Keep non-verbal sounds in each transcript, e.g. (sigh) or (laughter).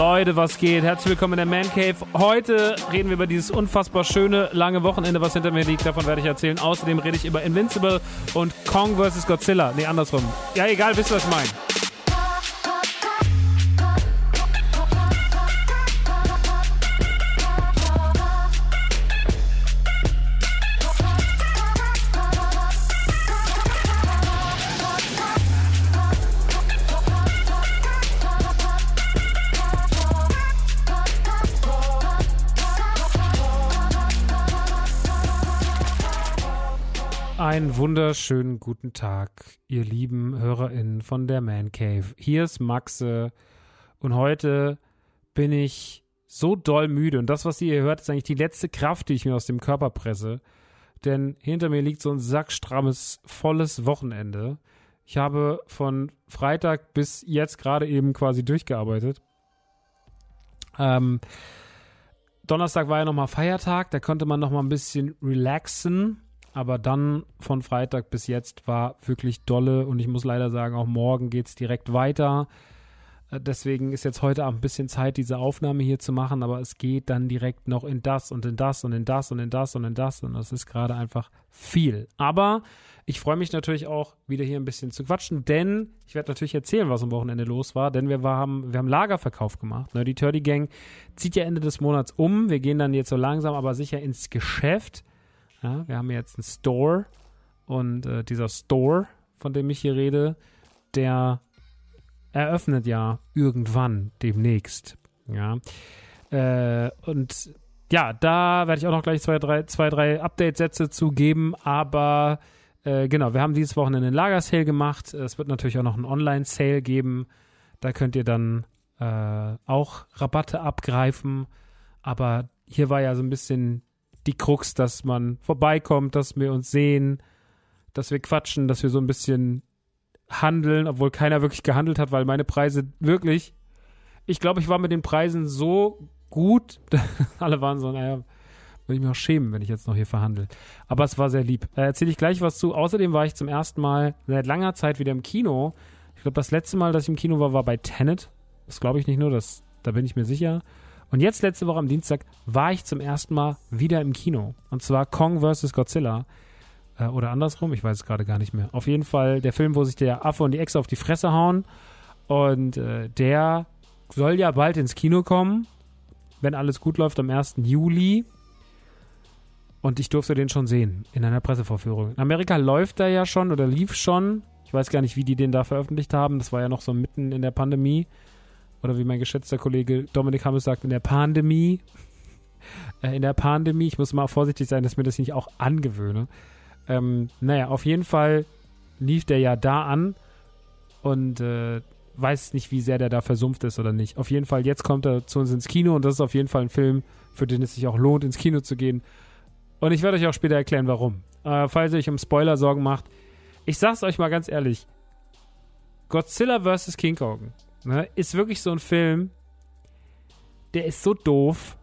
Leute, was geht? Herzlich willkommen in der Man Cave. Heute reden wir über dieses unfassbar schöne, lange Wochenende, was hinter mir liegt. Davon werde ich erzählen. Außerdem rede ich über Invincible und Kong vs. Godzilla. Nee, andersrum. Ja, egal, wisst ihr, was ich meine. Einen wunderschönen guten Tag, ihr lieben HörerInnen von der Man Cave. Hier ist Maxe und heute bin ich so doll müde und das, was ihr hier hört, ist eigentlich die letzte Kraft, die ich mir aus dem Körper presse. Denn hinter mir liegt so ein sackstrammes, volles Wochenende. Ich habe von Freitag bis jetzt gerade eben quasi durchgearbeitet. Ähm, Donnerstag war ja nochmal Feiertag, da konnte man nochmal ein bisschen relaxen aber dann von Freitag bis jetzt war wirklich dolle und ich muss leider sagen, auch morgen geht es direkt weiter. Äh, deswegen ist jetzt heute Abend ein bisschen Zeit, diese Aufnahme hier zu machen, aber es geht dann direkt noch in das und in das und in das und in das und in das und das ist gerade einfach viel. Aber ich freue mich natürlich auch, wieder hier ein bisschen zu quatschen, denn ich werde natürlich erzählen, was am Wochenende los war, denn wir, haben, wir haben Lagerverkauf gemacht. Ne? Die Turdy Gang zieht ja Ende des Monats um. Wir gehen dann jetzt so langsam, aber sicher ins Geschäft. Ja, wir haben jetzt einen Store und äh, dieser Store, von dem ich hier rede, der eröffnet ja irgendwann demnächst. Ja. Äh, und ja, da werde ich auch noch gleich zwei, drei, zwei, drei Update-Sätze zu geben, aber äh, genau, wir haben dieses Wochenende einen Lagersale gemacht. Es wird natürlich auch noch einen Online-Sale geben. Da könnt ihr dann äh, auch Rabatte abgreifen. Aber hier war ja so ein bisschen die Krux, dass man vorbeikommt, dass wir uns sehen, dass wir quatschen, dass wir so ein bisschen handeln, obwohl keiner wirklich gehandelt hat, weil meine Preise wirklich, ich glaube, ich war mit den Preisen so gut, (laughs) alle waren so, naja, würde ich mich auch schämen, wenn ich jetzt noch hier verhandle. Aber es war sehr lieb. Da erzähle ich gleich was zu. Außerdem war ich zum ersten Mal seit langer Zeit wieder im Kino. Ich glaube, das letzte Mal, dass ich im Kino war, war bei Tenet. Das glaube ich nicht nur, das, da bin ich mir sicher. Und jetzt letzte Woche am Dienstag war ich zum ersten Mal wieder im Kino. Und zwar Kong vs. Godzilla. Äh, oder andersrum, ich weiß es gerade gar nicht mehr. Auf jeden Fall der Film, wo sich der Affe und die Echse auf die Fresse hauen. Und äh, der soll ja bald ins Kino kommen, wenn alles gut läuft, am 1. Juli. Und ich durfte den schon sehen in einer Pressevorführung. In Amerika läuft er ja schon oder lief schon. Ich weiß gar nicht, wie die den da veröffentlicht haben. Das war ja noch so mitten in der Pandemie. Oder wie mein geschätzter Kollege Dominik Hammes sagt, in der Pandemie. (laughs) Äh, in der Pandemie. Ich muss mal vorsichtig sein, dass mir das nicht auch angewöhne. Ähm, naja, auf jeden Fall lief der ja da an und äh, weiß nicht, wie sehr der da versumpft ist oder nicht. Auf jeden Fall, jetzt kommt er zu uns ins Kino und das ist auf jeden Fall ein Film, für den es sich auch lohnt, ins Kino zu gehen. Und ich werde euch auch später erklären, warum. Äh, falls ihr euch um Spoiler Sorgen macht, ich sag's euch mal ganz ehrlich: Godzilla vs. King Kong ne, ist wirklich so ein Film, der ist so doof.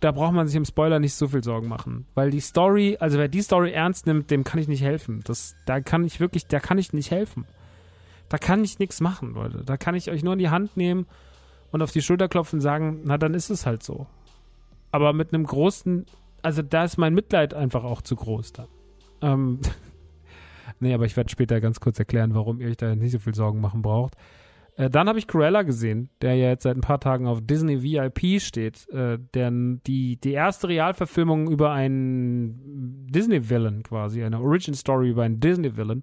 Da braucht man sich im Spoiler nicht so viel Sorgen machen. Weil die Story, also wer die Story ernst nimmt, dem kann ich nicht helfen. Das, da kann ich wirklich, da kann ich nicht helfen. Da kann ich nichts machen, Leute. Da kann ich euch nur in die Hand nehmen und auf die Schulter klopfen und sagen, na dann ist es halt so. Aber mit einem großen also da ist mein Mitleid einfach auch zu groß dann. Ähm, (laughs) nee, aber ich werde später ganz kurz erklären, warum ihr euch da nicht so viel Sorgen machen braucht. Äh, dann habe ich Cruella gesehen, der ja jetzt seit ein paar Tagen auf Disney VIP steht. Äh, denn die, die erste Realverfilmung über einen Disney-Villain quasi, eine Origin Story über einen Disney-Villain.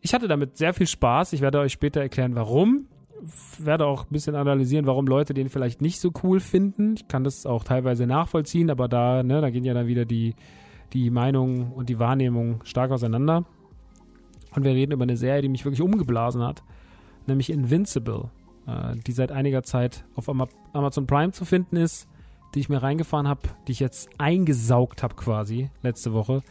Ich hatte damit sehr viel Spaß. Ich werde euch später erklären, warum werde auch ein bisschen analysieren, warum Leute den vielleicht nicht so cool finden. Ich kann das auch teilweise nachvollziehen, aber da, ne, da gehen ja dann wieder die, die Meinungen und die Wahrnehmung stark auseinander. Und wir reden über eine Serie, die mich wirklich umgeblasen hat, nämlich Invincible, äh, die seit einiger Zeit auf Amazon Prime zu finden ist, die ich mir reingefahren habe, die ich jetzt eingesaugt habe quasi letzte Woche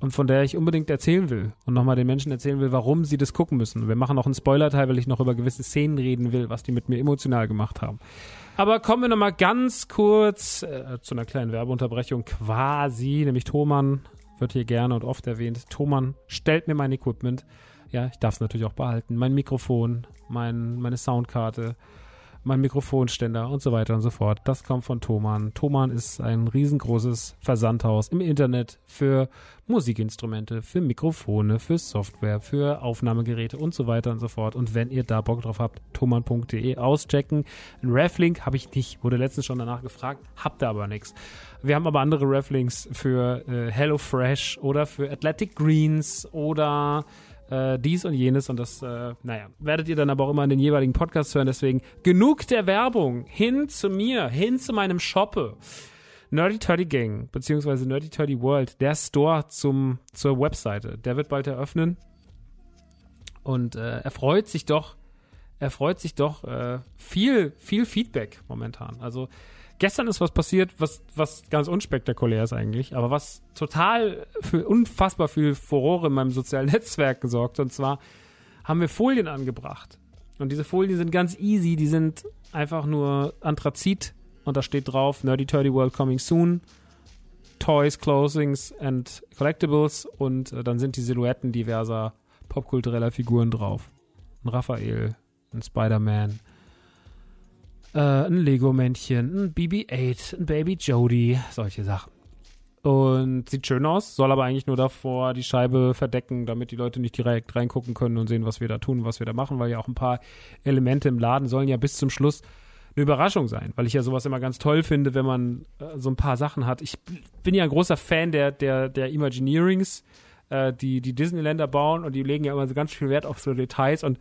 und von der ich unbedingt erzählen will und nochmal den Menschen erzählen will, warum sie das gucken müssen. Wir machen noch einen Spoiler-Teil, weil ich noch über gewisse Szenen reden will, was die mit mir emotional gemacht haben. Aber kommen wir nochmal ganz kurz äh, zu einer kleinen Werbeunterbrechung quasi, nämlich Thomann wird hier gerne und oft erwähnt. Thomann stellt mir mein Equipment. Ja, ich darf es natürlich auch behalten. Mein Mikrofon, mein, meine Soundkarte, mein Mikrofonständer und so weiter und so fort. Das kommt von Thomann. Thomann ist ein riesengroßes Versandhaus im Internet für Musikinstrumente, für Mikrofone, für Software, für Aufnahmegeräte und so weiter und so fort. Und wenn ihr da Bock drauf habt, thomann.de auschecken. Ein Reflink habe ich nicht, wurde letztens schon danach gefragt, habt ihr aber nichts. Wir haben aber andere Reflinks für äh, HelloFresh oder für Athletic Greens oder äh, dies und jenes und das, äh, naja, werdet ihr dann aber auch immer in den jeweiligen Podcasts hören. Deswegen genug der Werbung. Hin zu mir, hin zu meinem Shoppe. Nerdy Turdy Gang, beziehungsweise Nerdy Turdy World, der Store zum, zur Webseite, der wird bald eröffnen. Und äh, er freut sich doch, er freut sich doch äh, viel, viel Feedback momentan. Also gestern ist was passiert, was, was ganz unspektakulär ist eigentlich, aber was total für unfassbar viel Furore in meinem sozialen (laughs) Netzwerk gesorgt. Und zwar haben wir Folien angebracht. Und diese Folien sind ganz easy, die sind einfach nur Anthrazit und da steht drauf Nerdy Turdy World Coming Soon. Toys, Clothings and Collectibles und äh, dann sind die Silhouetten diverser popkultureller Figuren drauf. Ein Raphael, ein Spider-Man, äh, ein Lego-Männchen, ein BB-8, ein Baby Jody, solche Sachen. Und sieht schön aus, soll aber eigentlich nur davor die Scheibe verdecken, damit die Leute nicht direkt reingucken können und sehen, was wir da tun, was wir da machen, weil ja auch ein paar Elemente im Laden sollen ja bis zum Schluss eine Überraschung sein, weil ich ja sowas immer ganz toll finde, wenn man äh, so ein paar Sachen hat. Ich bin ja ein großer Fan der, der, der Imagineerings, äh, die die Disneyländer bauen und die legen ja immer so ganz viel Wert auf so Details und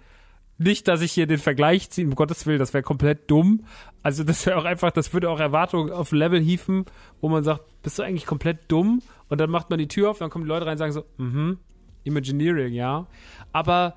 nicht, dass ich hier den Vergleich ziehe, um Gottes Willen, das wäre komplett dumm. Also das wäre auch einfach, das würde auch Erwartungen auf Level hieven, wo man sagt, bist du eigentlich komplett dumm? Und dann macht man die Tür auf, dann kommen die Leute rein und sagen so, mhm, Imagineering, ja. Aber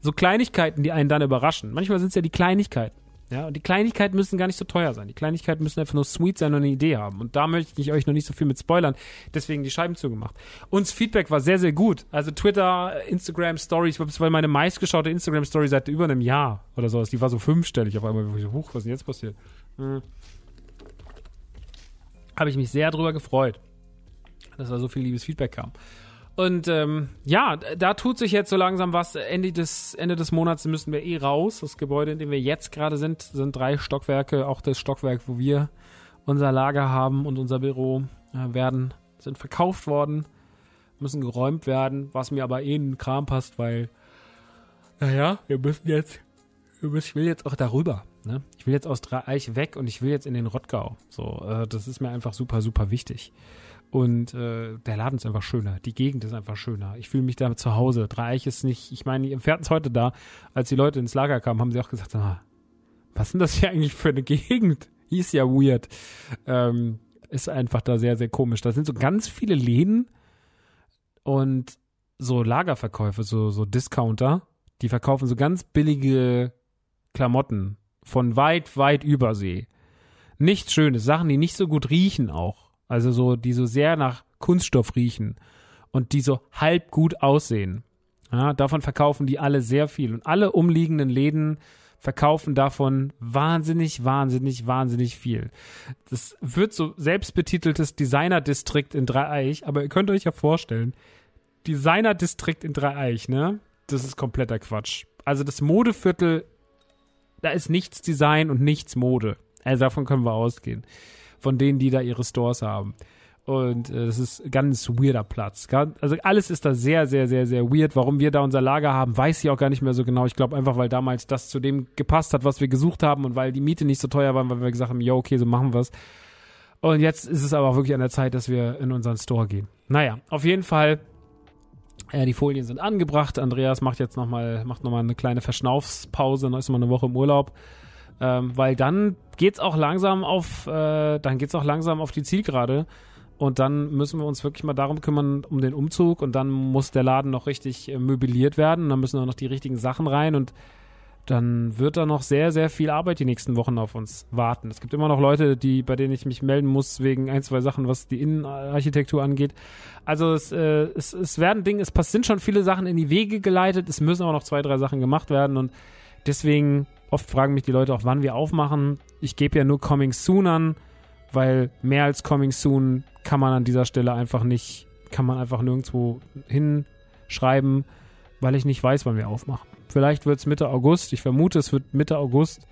so Kleinigkeiten, die einen dann überraschen. Manchmal sind es ja die Kleinigkeiten. Ja, und die Kleinigkeiten müssen gar nicht so teuer sein. Die Kleinigkeiten müssen einfach nur sweet sein und eine Idee haben. Und da möchte ich euch noch nicht so viel mit spoilern. Deswegen die Scheiben zugemacht. Uns Feedback war sehr, sehr gut. Also Twitter, Instagram Stories, das war meine meistgeschaute Instagram Story seit über einem Jahr oder sowas. Die war so fünfstellig auf einmal. Ich so, huch, was ist denn jetzt passiert? Hm. Habe ich mich sehr drüber gefreut, dass da so viel liebes Feedback kam. Und ähm, ja, da tut sich jetzt so langsam was. Ende des, Ende des Monats müssen wir eh raus. Das Gebäude, in dem wir jetzt gerade sind, sind drei Stockwerke. Auch das Stockwerk, wo wir unser Lager haben und unser Büro äh, werden, sind verkauft worden, müssen geräumt werden, was mir aber eh in den Kram passt, weil, naja, wir müssen jetzt, ich will jetzt auch darüber. Ne? Ich will jetzt aus Dreieich weg und ich will jetzt in den Rottgau. So, äh, das ist mir einfach super, super wichtig. Und äh, der Laden ist einfach schöner. Die Gegend ist einfach schöner. Ich fühle mich da zu Hause. Dreieich ist nicht, ich meine, wir hatten es heute da, als die Leute ins Lager kamen, haben sie auch gesagt, ah, was ist denn das hier eigentlich für eine Gegend? Hieß ja weird. Ähm, ist einfach da sehr, sehr komisch. Da sind so ganz viele Läden und so Lagerverkäufe, so, so Discounter, die verkaufen so ganz billige Klamotten von weit, weit übersee. Nichts Schönes, Sachen, die nicht so gut riechen auch. Also so, die so sehr nach Kunststoff riechen und die so halb gut aussehen. Ja, davon verkaufen die alle sehr viel. Und alle umliegenden Läden verkaufen davon wahnsinnig, wahnsinnig, wahnsinnig viel. Das wird so selbstbetiteltes Designer-Distrikt in Dreieich, aber ihr könnt euch ja vorstellen, Designer-Distrikt in Dreieich, ne? Das ist kompletter Quatsch. Also das Modeviertel, da ist nichts Design und nichts Mode. Also davon können wir ausgehen von denen, die da ihre Stores haben. Und äh, das ist ganz weirder Platz. Also alles ist da sehr, sehr, sehr, sehr weird. Warum wir da unser Lager haben, weiß ich auch gar nicht mehr so genau. Ich glaube einfach, weil damals das zu dem gepasst hat, was wir gesucht haben und weil die Miete nicht so teuer war, weil wir gesagt haben, ja, okay, so machen wir es. Und jetzt ist es aber auch wirklich an der Zeit, dass wir in unseren Store gehen. Naja, auf jeden Fall, äh, die Folien sind angebracht. Andreas macht jetzt nochmal, macht nochmal eine kleine Verschnaufspause, dann ist mal eine Woche im Urlaub. Ähm, weil dann geht's auch langsam auf, äh, dann geht's auch langsam auf die Zielgerade. Und dann müssen wir uns wirklich mal darum kümmern, um den Umzug. Und dann muss der Laden noch richtig äh, möbliert werden. Und dann müssen auch noch die richtigen Sachen rein. Und dann wird da noch sehr, sehr viel Arbeit die nächsten Wochen auf uns warten. Es gibt immer noch Leute, die, bei denen ich mich melden muss, wegen ein, zwei Sachen, was die Innenarchitektur angeht. Also es, äh, es, es werden Dinge, es sind schon viele Sachen in die Wege geleitet. Es müssen aber noch zwei, drei Sachen gemacht werden. Und deswegen Oft fragen mich die Leute auch, wann wir aufmachen. Ich gebe ja nur Coming Soon an, weil mehr als Coming Soon kann man an dieser Stelle einfach nicht, kann man einfach nirgendwo hinschreiben, weil ich nicht weiß, wann wir aufmachen. Vielleicht wird es Mitte August. Ich vermute, es wird Mitte August.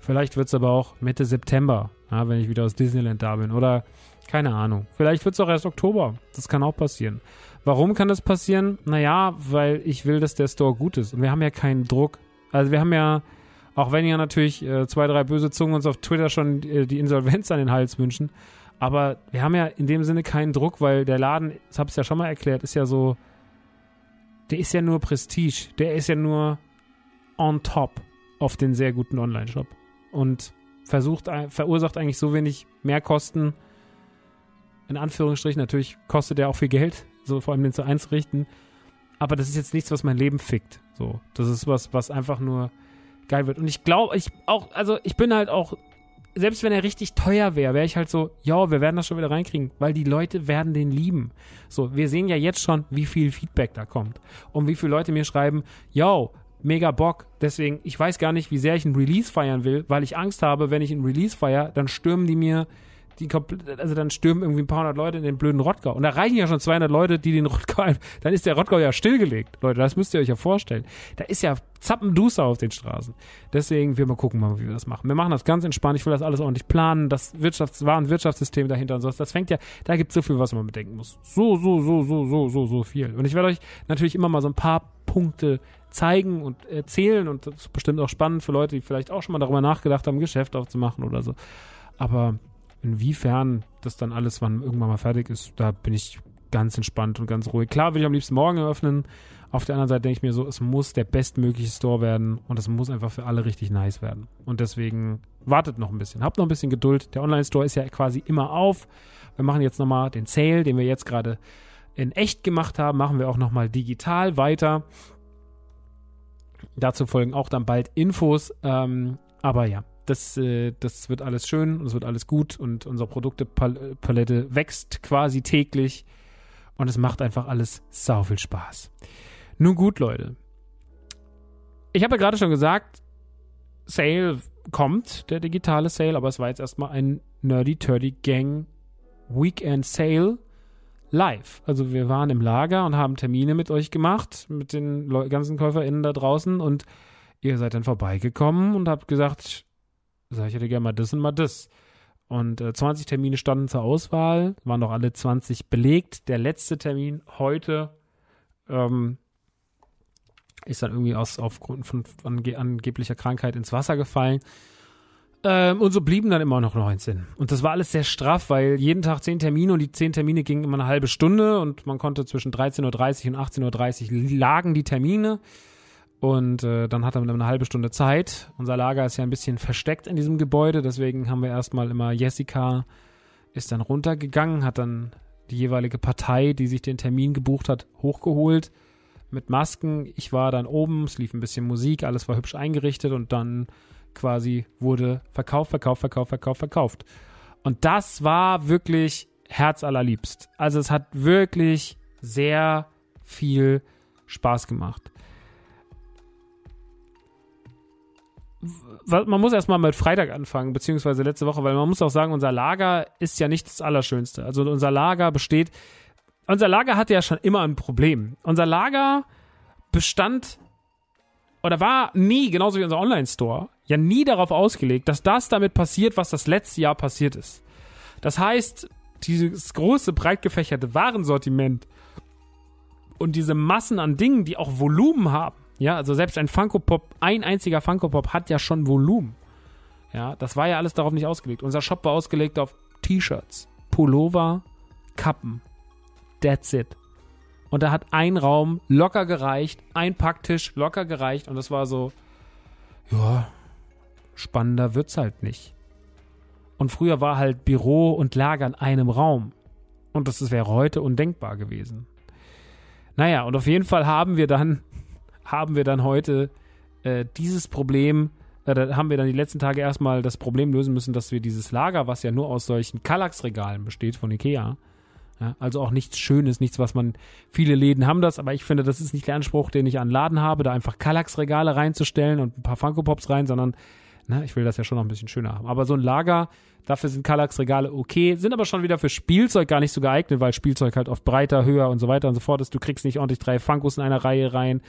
Vielleicht wird es aber auch Mitte September, ja, wenn ich wieder aus Disneyland da bin. Oder keine Ahnung. Vielleicht wird es auch erst Oktober. Das kann auch passieren. Warum kann das passieren? Naja, weil ich will, dass der Store gut ist. Und wir haben ja keinen Druck. Also wir haben ja auch wenn ja natürlich äh, zwei, drei böse Zungen uns auf Twitter schon äh, die Insolvenz an den Hals wünschen. Aber wir haben ja in dem Sinne keinen Druck, weil der Laden, das habe ich ja schon mal erklärt, ist ja so, der ist ja nur Prestige. Der ist ja nur on top auf den sehr guten Online-Shop. Und versucht, verursacht eigentlich so wenig Mehrkosten. In Anführungsstrichen, natürlich kostet er auch viel Geld, so vor allem den zu einzurichten. Aber das ist jetzt nichts, was mein Leben fickt. So, das ist was, was einfach nur geil wird. Und ich glaube, ich auch, also ich bin halt auch, selbst wenn er richtig teuer wäre, wäre ich halt so, ja, wir werden das schon wieder reinkriegen, weil die Leute werden den lieben. So, wir sehen ja jetzt schon, wie viel Feedback da kommt. Und wie viele Leute mir schreiben, yo, mega Bock. Deswegen, ich weiß gar nicht, wie sehr ich ein Release feiern will, weil ich Angst habe, wenn ich ein Release feiere, dann stürmen die mir die also dann stürmen irgendwie ein paar hundert Leute in den blöden Rottgau. Und da reichen ja schon 200 Leute, die den Rottgau, dann ist der Rottgau ja stillgelegt. Leute, das müsst ihr euch ja vorstellen. Da ist ja Zappenduster auf den Straßen. Deswegen, wir mal gucken wie wir das machen. Wir machen das ganz entspannt. Ich will das alles ordentlich planen. Das Wirtschafts-, Waren Wirtschaftssystem dahinter und so. Das fängt ja, da gibt es so viel, was man bedenken muss. So, so, so, so, so, so, so viel. Und ich werde euch natürlich immer mal so ein paar Punkte zeigen und erzählen und das ist bestimmt auch spannend für Leute, die vielleicht auch schon mal darüber nachgedacht haben, Geschäft aufzumachen oder so. Aber Inwiefern das dann alles, wann irgendwann mal fertig ist, da bin ich ganz entspannt und ganz ruhig. Klar will ich am liebsten morgen eröffnen. Auf der anderen Seite denke ich mir so, es muss der bestmögliche Store werden und es muss einfach für alle richtig nice werden. Und deswegen wartet noch ein bisschen. Habt noch ein bisschen Geduld. Der Online-Store ist ja quasi immer auf. Wir machen jetzt nochmal den Sale, den wir jetzt gerade in echt gemacht haben, machen wir auch nochmal digital weiter. Dazu folgen auch dann bald Infos. Ähm, aber ja, das, äh, das wird alles schön und es wird alles gut und unsere Produktepalette wächst quasi täglich und es macht einfach alles sau viel Spaß. Nun gut, Leute. Ich habe ja gerade schon gesagt, Sale kommt, der digitale Sale, aber es war jetzt erstmal ein Nerdy Turdy Gang Weekend Sale live. Also wir waren im Lager und haben Termine mit euch gemacht, mit den ganzen KäuferInnen da draußen und ihr seid dann vorbeigekommen und habt gesagt, sag ich hätte gerne mal das und mal das. Und äh, 20 Termine standen zur Auswahl, waren noch alle 20 belegt. Der letzte Termin heute ähm, ist dann irgendwie aus, aufgrund von ange angeblicher Krankheit ins Wasser gefallen. Ähm, und so blieben dann immer noch 19. Und das war alles sehr straff, weil jeden Tag 10 Termine und die 10 Termine gingen immer eine halbe Stunde und man konnte zwischen 13.30 Uhr und 18.30 Uhr lagen die Termine. Und äh, dann hatte man eine halbe Stunde Zeit. Unser Lager ist ja ein bisschen versteckt in diesem Gebäude, deswegen haben wir erstmal immer Jessica ist dann runtergegangen, hat dann die jeweilige Partei, die sich den Termin gebucht hat, hochgeholt mit Masken. Ich war dann oben, es lief ein bisschen Musik, alles war hübsch eingerichtet und dann quasi wurde verkauft, verkauft, verkauft, verkauft, verkauft. Und das war wirklich herzallerliebst. Also es hat wirklich sehr viel Spaß gemacht. Man muss erstmal mit Freitag anfangen, beziehungsweise letzte Woche, weil man muss auch sagen, unser Lager ist ja nicht das Allerschönste. Also unser Lager besteht, unser Lager hatte ja schon immer ein Problem. Unser Lager bestand oder war nie, genauso wie unser Online-Store, ja nie darauf ausgelegt, dass das damit passiert, was das letzte Jahr passiert ist. Das heißt, dieses große, breit gefächerte Warensortiment und diese Massen an Dingen, die auch Volumen haben, ja, also selbst ein Funko Pop, ein einziger Funko Pop hat ja schon Volumen. Ja, das war ja alles darauf nicht ausgelegt. Unser Shop war ausgelegt auf T-Shirts, Pullover, Kappen. That's it. Und da hat ein Raum locker gereicht, ein Packtisch locker gereicht und das war so, ja, spannender wird's halt nicht. Und früher war halt Büro und Lager in einem Raum. Und das wäre heute undenkbar gewesen. Naja, und auf jeden Fall haben wir dann haben wir dann heute äh, dieses Problem, äh, da haben wir dann die letzten Tage erstmal das Problem lösen müssen, dass wir dieses Lager, was ja nur aus solchen Kallax-Regalen besteht von Ikea, ja, also auch nichts Schönes, nichts, was man, viele Läden haben das, aber ich finde, das ist nicht der Anspruch, den ich an Laden habe, da einfach Kallax-Regale reinzustellen und ein paar Funko Pops rein, sondern na, ich will das ja schon noch ein bisschen schöner haben. Aber so ein Lager, Dafür sind Kallax-Regale okay, sind aber schon wieder für Spielzeug gar nicht so geeignet, weil Spielzeug halt oft breiter, höher und so weiter und so fort ist. Du kriegst nicht ordentlich drei Funkos in einer Reihe rein,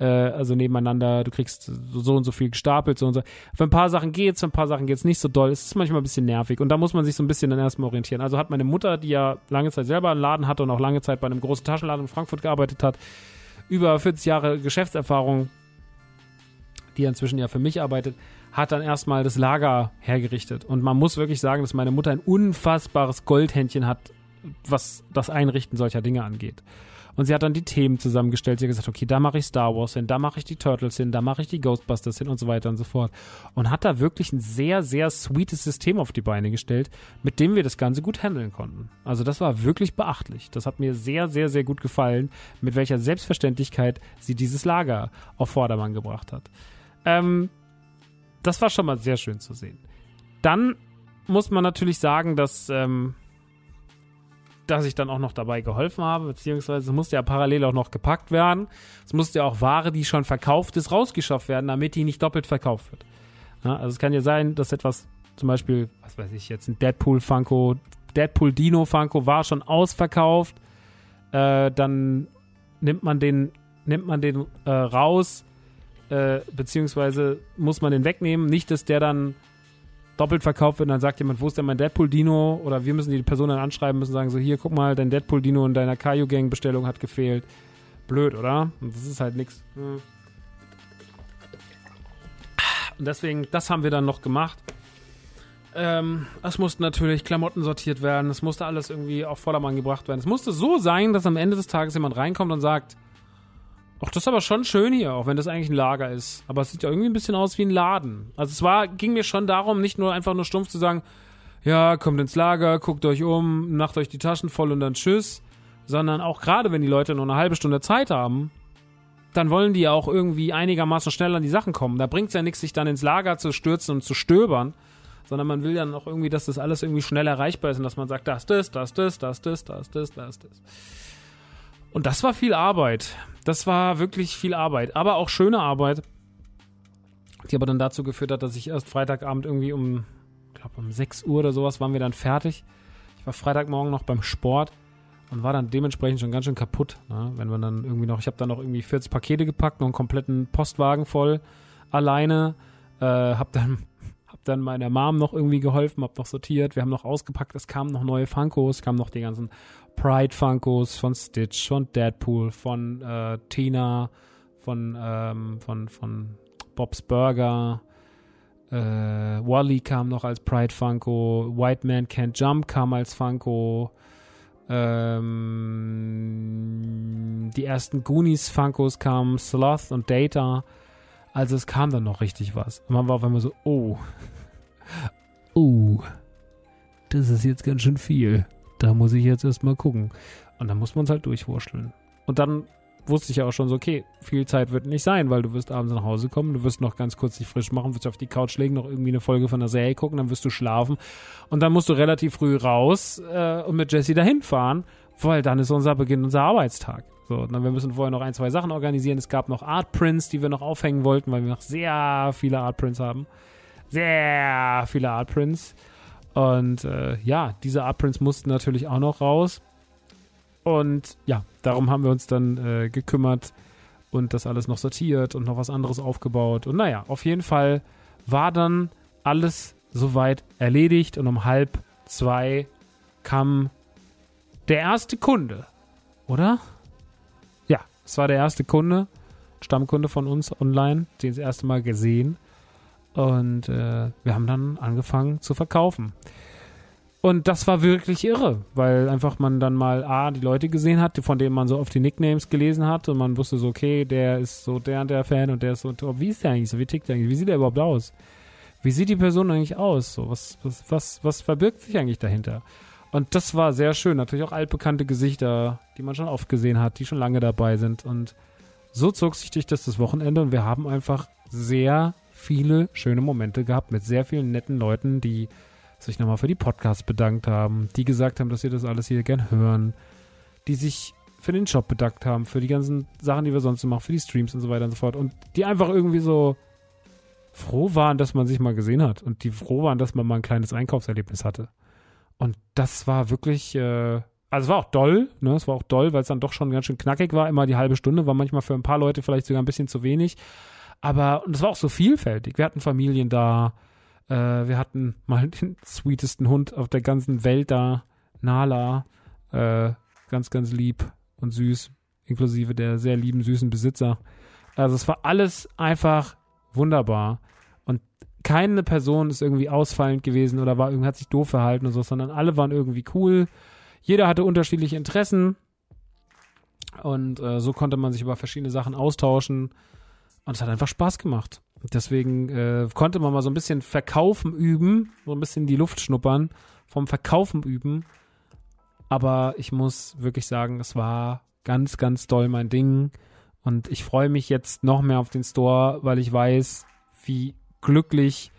äh, also nebeneinander. Du kriegst so und so viel gestapelt, so und so. Für ein paar Sachen geht's, für ein paar Sachen geht's nicht so doll. Es ist manchmal ein bisschen nervig und da muss man sich so ein bisschen dann erstmal orientieren. Also hat meine Mutter, die ja lange Zeit selber einen Laden hatte und auch lange Zeit bei einem großen Taschenladen in Frankfurt gearbeitet hat, über 40 Jahre Geschäftserfahrung, die inzwischen ja für mich arbeitet, hat dann erstmal das Lager hergerichtet. Und man muss wirklich sagen, dass meine Mutter ein unfassbares Goldhändchen hat, was das Einrichten solcher Dinge angeht. Und sie hat dann die Themen zusammengestellt. Sie hat gesagt, okay, da mache ich Star Wars hin, da mache ich die Turtles hin, da mache ich die Ghostbusters hin und so weiter und so fort. Und hat da wirklich ein sehr, sehr sweetes System auf die Beine gestellt, mit dem wir das Ganze gut handeln konnten. Also das war wirklich beachtlich. Das hat mir sehr, sehr, sehr gut gefallen, mit welcher Selbstverständlichkeit sie dieses Lager auf Vordermann gebracht hat. Ähm, das war schon mal sehr schön zu sehen. Dann muss man natürlich sagen, dass, ähm, dass ich dann auch noch dabei geholfen habe, beziehungsweise es musste ja parallel auch noch gepackt werden. Es musste ja auch Ware, die schon verkauft ist, rausgeschafft werden, damit die nicht doppelt verkauft wird. Ja, also es kann ja sein, dass etwas, zum Beispiel, was weiß ich jetzt, ein Deadpool Funko, Deadpool Dino Funko war schon ausverkauft. Äh, dann nimmt man den, nimmt man den äh, raus äh, beziehungsweise muss man den wegnehmen. Nicht, dass der dann doppelt verkauft wird und dann sagt jemand, wo ist denn mein Deadpool-Dino? Oder wir müssen die Person dann anschreiben, müssen sagen, so hier, guck mal, dein Deadpool-Dino in deiner Kaiju-Gang-Bestellung hat gefehlt. Blöd, oder? Und das ist halt nichts. Und deswegen, das haben wir dann noch gemacht. Ähm, es mussten natürlich Klamotten sortiert werden, es musste alles irgendwie auf Vordermann gebracht werden. Es musste so sein, dass am Ende des Tages jemand reinkommt und sagt, Ach, das ist aber schon schön hier, auch wenn das eigentlich ein Lager ist. Aber es sieht ja irgendwie ein bisschen aus wie ein Laden. Also es war, ging mir schon darum, nicht nur einfach nur stumpf zu sagen, ja, kommt ins Lager, guckt euch um, macht euch die Taschen voll und dann tschüss. Sondern auch gerade, wenn die Leute nur eine halbe Stunde Zeit haben, dann wollen die ja auch irgendwie einigermaßen schnell an die Sachen kommen. Da bringt es ja nichts, sich dann ins Lager zu stürzen und zu stöbern, sondern man will ja noch irgendwie, dass das alles irgendwie schnell erreichbar ist und dass man sagt, das, das, das, das, das, das, das, das, das, das. Und das war viel Arbeit. Das war wirklich viel Arbeit, aber auch schöne Arbeit, die aber dann dazu geführt hat, dass ich erst Freitagabend irgendwie um, ich glaube um 6 Uhr oder sowas waren wir dann fertig. Ich war Freitagmorgen noch beim Sport und war dann dementsprechend schon ganz schön kaputt. Ne? Wenn man dann irgendwie noch, ich habe dann noch irgendwie 40 Pakete gepackt, noch einen kompletten Postwagen voll alleine, äh, habe dann (laughs) hab dann meiner Mom noch irgendwie geholfen, hab noch sortiert, wir haben noch ausgepackt, es kamen noch neue Funkos, kamen noch die ganzen Pride Funkos von Stitch, von Deadpool, von äh, Tina, von ähm, von von Bob's Burger, äh, Wally kam noch als Pride Funko, White Man Can't Jump kam als Funko, ähm, die ersten Goonies Funkos kamen, Sloth und Data. Also es kam dann noch richtig was. Und man war auf einmal so, oh. (laughs) Oh. Das ist jetzt ganz schön viel. Da muss ich jetzt erstmal gucken. Und dann muss man es halt durchwurschteln. Und dann wusste ich ja auch schon so, okay, viel Zeit wird nicht sein, weil du wirst abends nach Hause kommen, du wirst noch ganz kurz dich frisch machen, wirst auf die Couch legen, noch irgendwie eine Folge von der Serie gucken, dann wirst du schlafen und dann musst du relativ früh raus äh, und mit Jesse dahin fahren, weil dann ist unser Beginn, unser Arbeitstag. So, dann wir müssen vorher noch ein, zwei Sachen organisieren. Es gab noch Art Prints, die wir noch aufhängen wollten, weil wir noch sehr viele Art Prints haben. Sehr viele Art Prints. Und äh, ja, diese Art Prints mussten natürlich auch noch raus. Und ja, darum haben wir uns dann äh, gekümmert und das alles noch sortiert und noch was anderes aufgebaut. Und naja, auf jeden Fall war dann alles soweit erledigt und um halb zwei kam der erste Kunde, oder? Ja, es war der erste Kunde, Stammkunde von uns online, den das erste Mal gesehen. Und äh, wir haben dann angefangen zu verkaufen. Und das war wirklich irre, weil einfach man dann mal A, die Leute gesehen hat, von denen man so auf die Nicknames gelesen hat und man wusste so, okay, der ist so der und der Fan und der ist so, wie ist der eigentlich so, wie tickt der eigentlich, wie sieht der überhaupt aus? Wie sieht die Person eigentlich aus? So, was, was, was, was verbirgt sich eigentlich dahinter? Und das war sehr schön. Natürlich auch altbekannte Gesichter, die man schon oft gesehen hat, die schon lange dabei sind. Und so zog sich durch das, das Wochenende und wir haben einfach sehr viele schöne Momente gehabt mit sehr vielen netten Leuten, die sich nochmal für die Podcasts bedankt haben, die gesagt haben, dass sie das alles hier gern hören, die sich für den Job bedankt haben, für die ganzen Sachen, die wir sonst so machen, für die Streams und so weiter und so fort. Und die einfach irgendwie so froh waren, dass man sich mal gesehen hat und die froh waren, dass man mal ein kleines Einkaufserlebnis hatte. Und das war wirklich, äh, also es war auch doll, ne? Es war auch doll, weil es dann doch schon ganz schön knackig war. Immer die halbe Stunde war manchmal für ein paar Leute vielleicht sogar ein bisschen zu wenig. Aber, und es war auch so vielfältig. Wir hatten Familien da, äh, wir hatten mal (laughs) den sweetesten Hund auf der ganzen Welt da, Nala. Äh, ganz, ganz lieb und süß, inklusive der sehr lieben, süßen Besitzer. Also es war alles einfach wunderbar. Und keine Person ist irgendwie ausfallend gewesen oder war irgendwie, hat sich doof verhalten oder so, sondern alle waren irgendwie cool. Jeder hatte unterschiedliche Interessen. Und äh, so konnte man sich über verschiedene Sachen austauschen. Und es hat einfach Spaß gemacht. Deswegen äh, konnte man mal so ein bisschen Verkaufen üben, so ein bisschen die Luft schnuppern, vom Verkaufen üben. Aber ich muss wirklich sagen, es war ganz, ganz doll mein Ding. Und ich freue mich jetzt noch mehr auf den Store, weil ich weiß, wie glücklich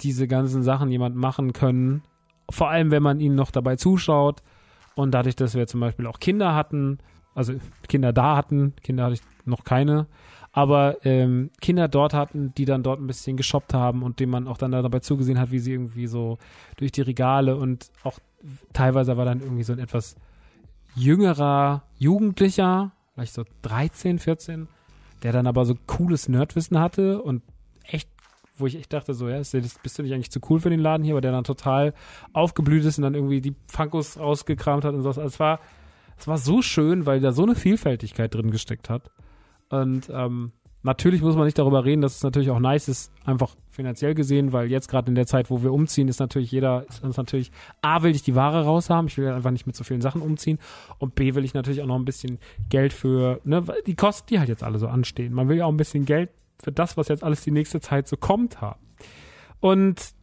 diese ganzen Sachen jemand machen können. Vor allem, wenn man ihnen noch dabei zuschaut. Und dadurch, dass wir zum Beispiel auch Kinder hatten, also Kinder da hatten, Kinder hatte ich noch keine, aber ähm, Kinder dort hatten, die dann dort ein bisschen geshoppt haben und dem man auch dann dabei zugesehen hat, wie sie irgendwie so durch die Regale und auch teilweise war dann irgendwie so ein etwas jüngerer Jugendlicher, vielleicht so 13, 14, der dann aber so cooles Nerdwissen hatte und echt, wo ich echt dachte, so, ja, bist du nicht eigentlich zu cool für den Laden hier, aber der dann total aufgeblüht ist und dann irgendwie die Funkos rausgekramt hat und so. Also es war, es war so schön, weil da so eine Vielfältigkeit drin gesteckt hat. Und ähm, natürlich muss man nicht darüber reden, dass es natürlich auch nice ist, einfach finanziell gesehen, weil jetzt gerade in der Zeit, wo wir umziehen, ist natürlich jeder, ist uns natürlich, A, will ich die Ware raus haben, ich will einfach nicht mit so vielen Sachen umziehen und B, will ich natürlich auch noch ein bisschen Geld für, ne, die Kosten, die halt jetzt alle so anstehen. Man will ja auch ein bisschen Geld für das, was jetzt alles die nächste Zeit so kommt, haben. Und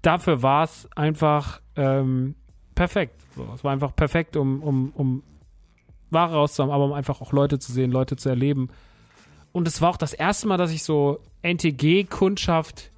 dafür war es einfach ähm, perfekt. So, es war einfach perfekt, um, um, um Ware rauszuhaben, aber um einfach auch Leute zu sehen, Leute zu erleben. Und es war auch das erste Mal, dass ich so NTG-Kundschaft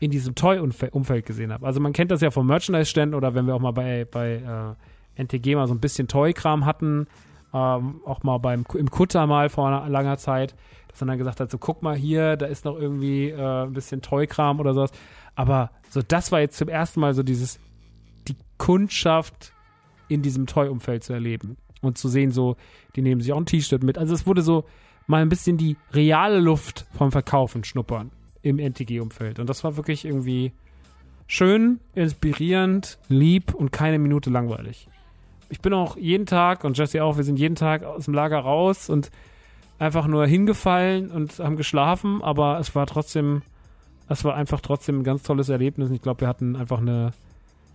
in diesem Toy-Umfeld gesehen habe. Also man kennt das ja vom Merchandise-Ständen oder wenn wir auch mal bei, bei äh, NTG mal so ein bisschen Toy-Kram hatten, ähm, auch mal beim im Kutter mal vor einer langer Zeit, dass man dann gesagt hat, so guck mal hier, da ist noch irgendwie äh, ein bisschen Toy-Kram oder sowas. Aber so das war jetzt zum ersten Mal so dieses, die Kundschaft in diesem Toy-Umfeld zu erleben und zu sehen, so, die nehmen sich auch ein T-Shirt mit. Also es wurde so mal ein bisschen die reale Luft vom Verkaufen schnuppern im NTG-Umfeld. Und das war wirklich irgendwie schön, inspirierend, lieb und keine Minute langweilig ich bin auch jeden Tag und Jesse auch, wir sind jeden Tag aus dem Lager raus und einfach nur hingefallen und haben geschlafen, aber es war trotzdem, es war einfach trotzdem ein ganz tolles Erlebnis. Und ich glaube, wir hatten einfach eine,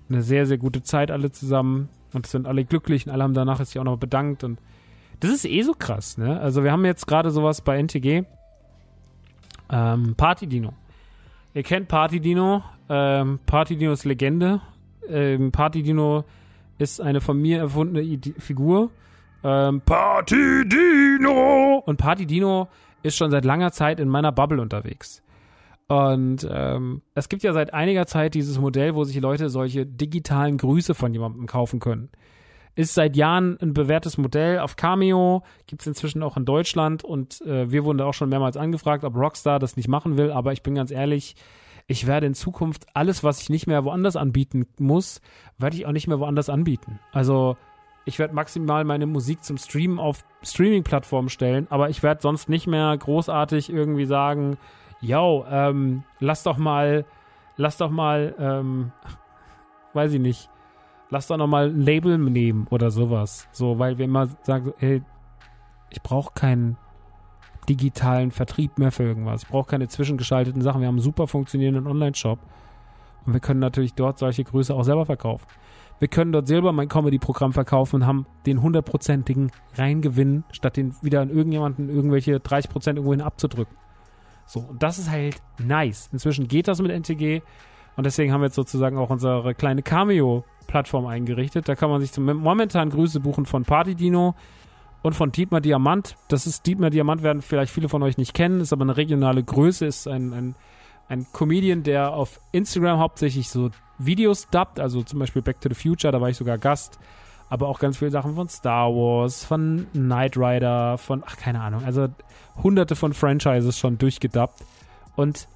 eine sehr, sehr gute Zeit alle zusammen und sind alle glücklich und alle haben danach sich auch noch bedankt und das ist eh so krass, ne? Also wir haben jetzt gerade sowas bei NTG. Ähm, Party Dino. Ihr kennt Party Dino. Ähm, Party Dino ist Legende. Ähm, Party Dino ist eine von mir erfundene Ide Figur. Ähm, Party Dino! Und Party Dino ist schon seit langer Zeit in meiner Bubble unterwegs. Und ähm, es gibt ja seit einiger Zeit dieses Modell, wo sich Leute solche digitalen Grüße von jemandem kaufen können. Ist seit Jahren ein bewährtes Modell auf Cameo, gibt es inzwischen auch in Deutschland und äh, wir wurden da auch schon mehrmals angefragt, ob Rockstar das nicht machen will, aber ich bin ganz ehrlich, ich werde in Zukunft alles, was ich nicht mehr woanders anbieten muss, werde ich auch nicht mehr woanders anbieten. Also ich werde maximal meine Musik zum Streamen auf Streaming-Plattformen stellen, aber ich werde sonst nicht mehr großartig irgendwie sagen, yo, ähm, lass doch mal, lass doch mal, ähm, weiß ich nicht, lass doch noch mal ein Label nehmen oder sowas. So, weil wir immer sagen, ey, ich brauche keinen digitalen Vertrieb mehr für irgendwas. Ich brauche keine zwischengeschalteten Sachen. Wir haben einen super funktionierenden Online-Shop. Und wir können natürlich dort solche Größe auch selber verkaufen. Wir können dort selber mein Comedy-Programm verkaufen und haben den hundertprozentigen Reingewinn, statt den wieder an irgendjemanden irgendwelche 30% irgendwohin abzudrücken. So, und das ist halt nice. Inzwischen geht das mit NTG und deswegen haben wir jetzt sozusagen auch unsere kleine Cameo-Plattform eingerichtet. Da kann man sich zum momentan Grüße buchen von Party Dino, und von Dietmar Diamant. Das ist Dietmar Diamant, werden vielleicht viele von euch nicht kennen, ist aber eine regionale Größe, ist ein, ein, ein Comedian, der auf Instagram hauptsächlich so Videos dubbt, also zum Beispiel Back to the Future, da war ich sogar Gast, aber auch ganz viele Sachen von Star Wars, von Knight Rider, von, ach, keine Ahnung, also hunderte von Franchises schon durchgedubbt. Und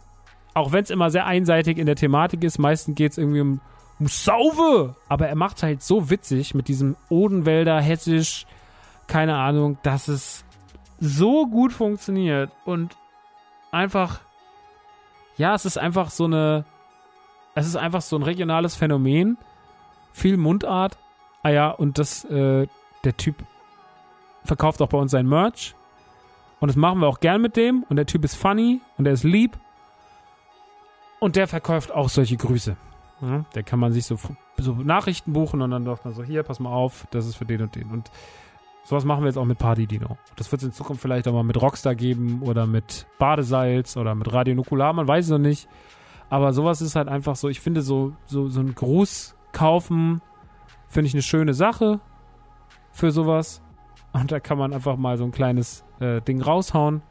auch wenn es immer sehr einseitig in der Thematik ist, meistens geht es irgendwie um, um Sauve, aber er macht halt so witzig mit diesem Odenwälder, hessisch, keine Ahnung, dass es so gut funktioniert und einfach, ja, es ist einfach so eine, es ist einfach so ein regionales Phänomen, viel Mundart, ah ja, und das, äh, der Typ verkauft auch bei uns sein Merch und das machen wir auch gern mit dem und der Typ ist funny und er ist lieb und der verkauft auch solche Grüße. Ja, der kann man sich so, so Nachrichten buchen und dann sagt man so, hier, pass mal auf, das ist für den und den und Sowas machen wir jetzt auch mit Party Dino. Das wird es in Zukunft vielleicht auch mal mit Rockstar geben oder mit Badesalz oder mit Radio Nukular, man weiß es noch nicht. Aber sowas ist halt einfach so, ich finde so, so, so ein Gruß kaufen, finde ich eine schöne Sache für sowas. Und da kann man einfach mal so ein kleines äh, Ding raushauen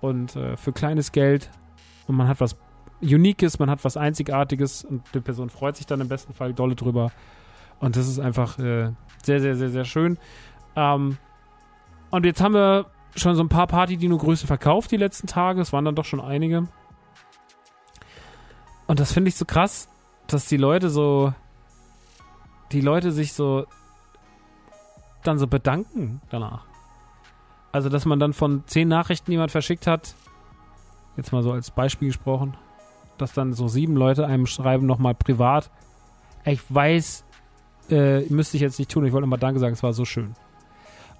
und äh, für kleines Geld und man hat was Uniques, man hat was Einzigartiges und die Person freut sich dann im besten Fall dolle drüber. Und das ist einfach äh, sehr, sehr, sehr, sehr schön. Ähm, und jetzt haben wir schon so ein paar Party-Dino-Größe verkauft die letzten Tage. Es waren dann doch schon einige. Und das finde ich so krass, dass die Leute so. Die Leute sich so. dann so bedanken danach. Also, dass man dann von zehn Nachrichten, die man verschickt hat, jetzt mal so als Beispiel gesprochen, dass dann so sieben Leute einem schreiben nochmal privat. Ich weiß, äh, müsste ich jetzt nicht tun, ich wollte nochmal Danke sagen, es war so schön.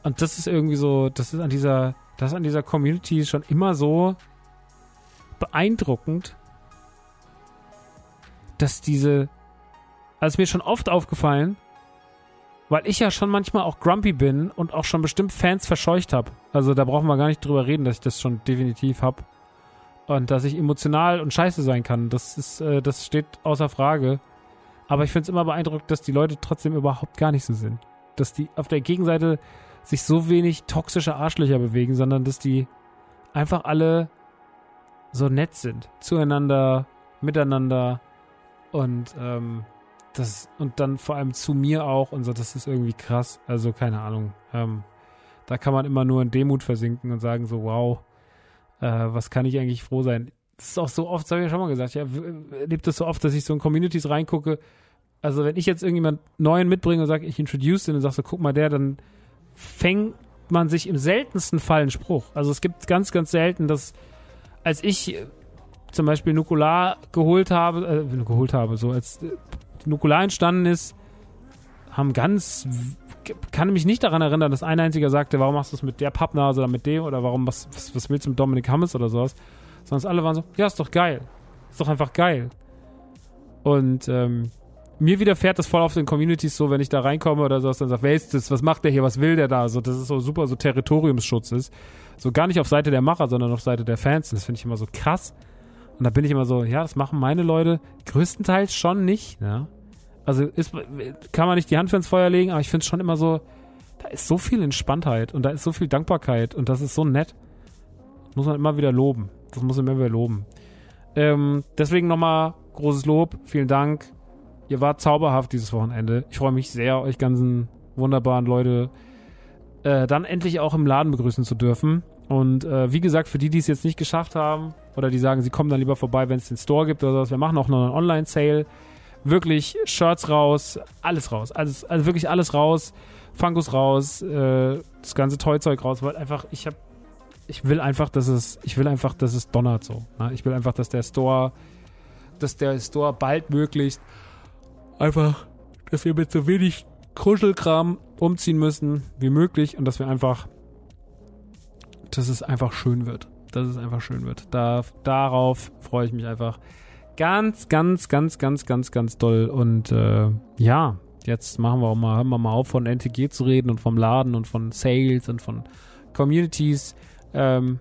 Und das ist irgendwie so, das ist an dieser, das ist an dieser Community schon immer so beeindruckend, dass diese, also mir schon oft aufgefallen, weil ich ja schon manchmal auch grumpy bin und auch schon bestimmt Fans verscheucht habe. Also da brauchen wir gar nicht drüber reden, dass ich das schon definitiv habe. Und dass ich emotional und scheiße sein kann. Das ist, äh, das steht außer Frage. Aber ich finde es immer beeindruckend, dass die Leute trotzdem überhaupt gar nicht so sind. Dass die auf der Gegenseite sich so wenig toxische Arschlöcher bewegen, sondern dass die einfach alle so nett sind. Zueinander, miteinander und ähm, das und dann vor allem zu mir auch und so, das ist irgendwie krass. Also keine Ahnung. Ähm, da kann man immer nur in Demut versinken und sagen so, wow, äh, was kann ich eigentlich froh sein? Das ist auch so oft, das habe ich ja schon mal gesagt, ich erlebe das so oft, dass ich so in Communities reingucke. Also wenn ich jetzt irgendjemand Neuen mitbringe und sage, ich introduce den und sage so, guck mal der, dann fängt man sich im seltensten Fall einen Spruch. Also es gibt ganz, ganz selten, dass als ich zum Beispiel Nukular geholt habe, äh, geholt habe, so als äh, Nukular entstanden ist, haben ganz, kann mich nicht daran erinnern, dass ein einziger sagte, warum machst du es mit der Pappnase oder mit dem oder warum, was, was, was willst du mit Dominik Hammes oder sowas, sondern alle waren so, ja, ist doch geil, ist doch einfach geil. Und ähm, mir widerfährt das voll auf den Communities so, wenn ich da reinkomme oder sowas, dann sagt, wer ist das, was macht der hier, was will der da, so, das ist so super, so Territoriumsschutz ist. So gar nicht auf Seite der Macher, sondern auf Seite der Fans. Und das finde ich immer so krass. Und da bin ich immer so, ja, das machen meine Leute größtenteils schon nicht, ja. Also ist, kann man nicht die Hand für ins Feuer legen, aber ich finde es schon immer so, da ist so viel Entspanntheit und da ist so viel Dankbarkeit und das ist so nett. Das muss man immer wieder loben. Das muss man immer wieder loben. Ähm, deswegen nochmal großes Lob, vielen Dank. Ihr wart zauberhaft dieses Wochenende. Ich freue mich sehr, euch ganzen wunderbaren Leute äh, dann endlich auch im Laden begrüßen zu dürfen. Und äh, wie gesagt, für die, die es jetzt nicht geschafft haben oder die sagen, sie kommen dann lieber vorbei, wenn es den Store gibt oder sowas, wir machen auch noch einen Online-Sale. Wirklich Shirts raus, alles raus. Alles, also wirklich alles raus. Funkus raus, äh, das ganze Toyzeug raus, weil einfach, ich habe ich will einfach, dass es, ich will einfach, dass es donnert so. Ne? Ich will einfach, dass der Store, dass der Store bald möglichst einfach, dass wir mit so wenig Kruschelkram umziehen müssen wie möglich und dass wir einfach, dass es einfach schön wird. Dass es einfach schön wird. Da, darauf freue ich mich einfach ganz, ganz, ganz, ganz, ganz, ganz doll. Und äh, ja, jetzt machen wir auch mal, hören wir mal auf, von NTG zu reden und vom Laden und von Sales und von Communities. Ähm,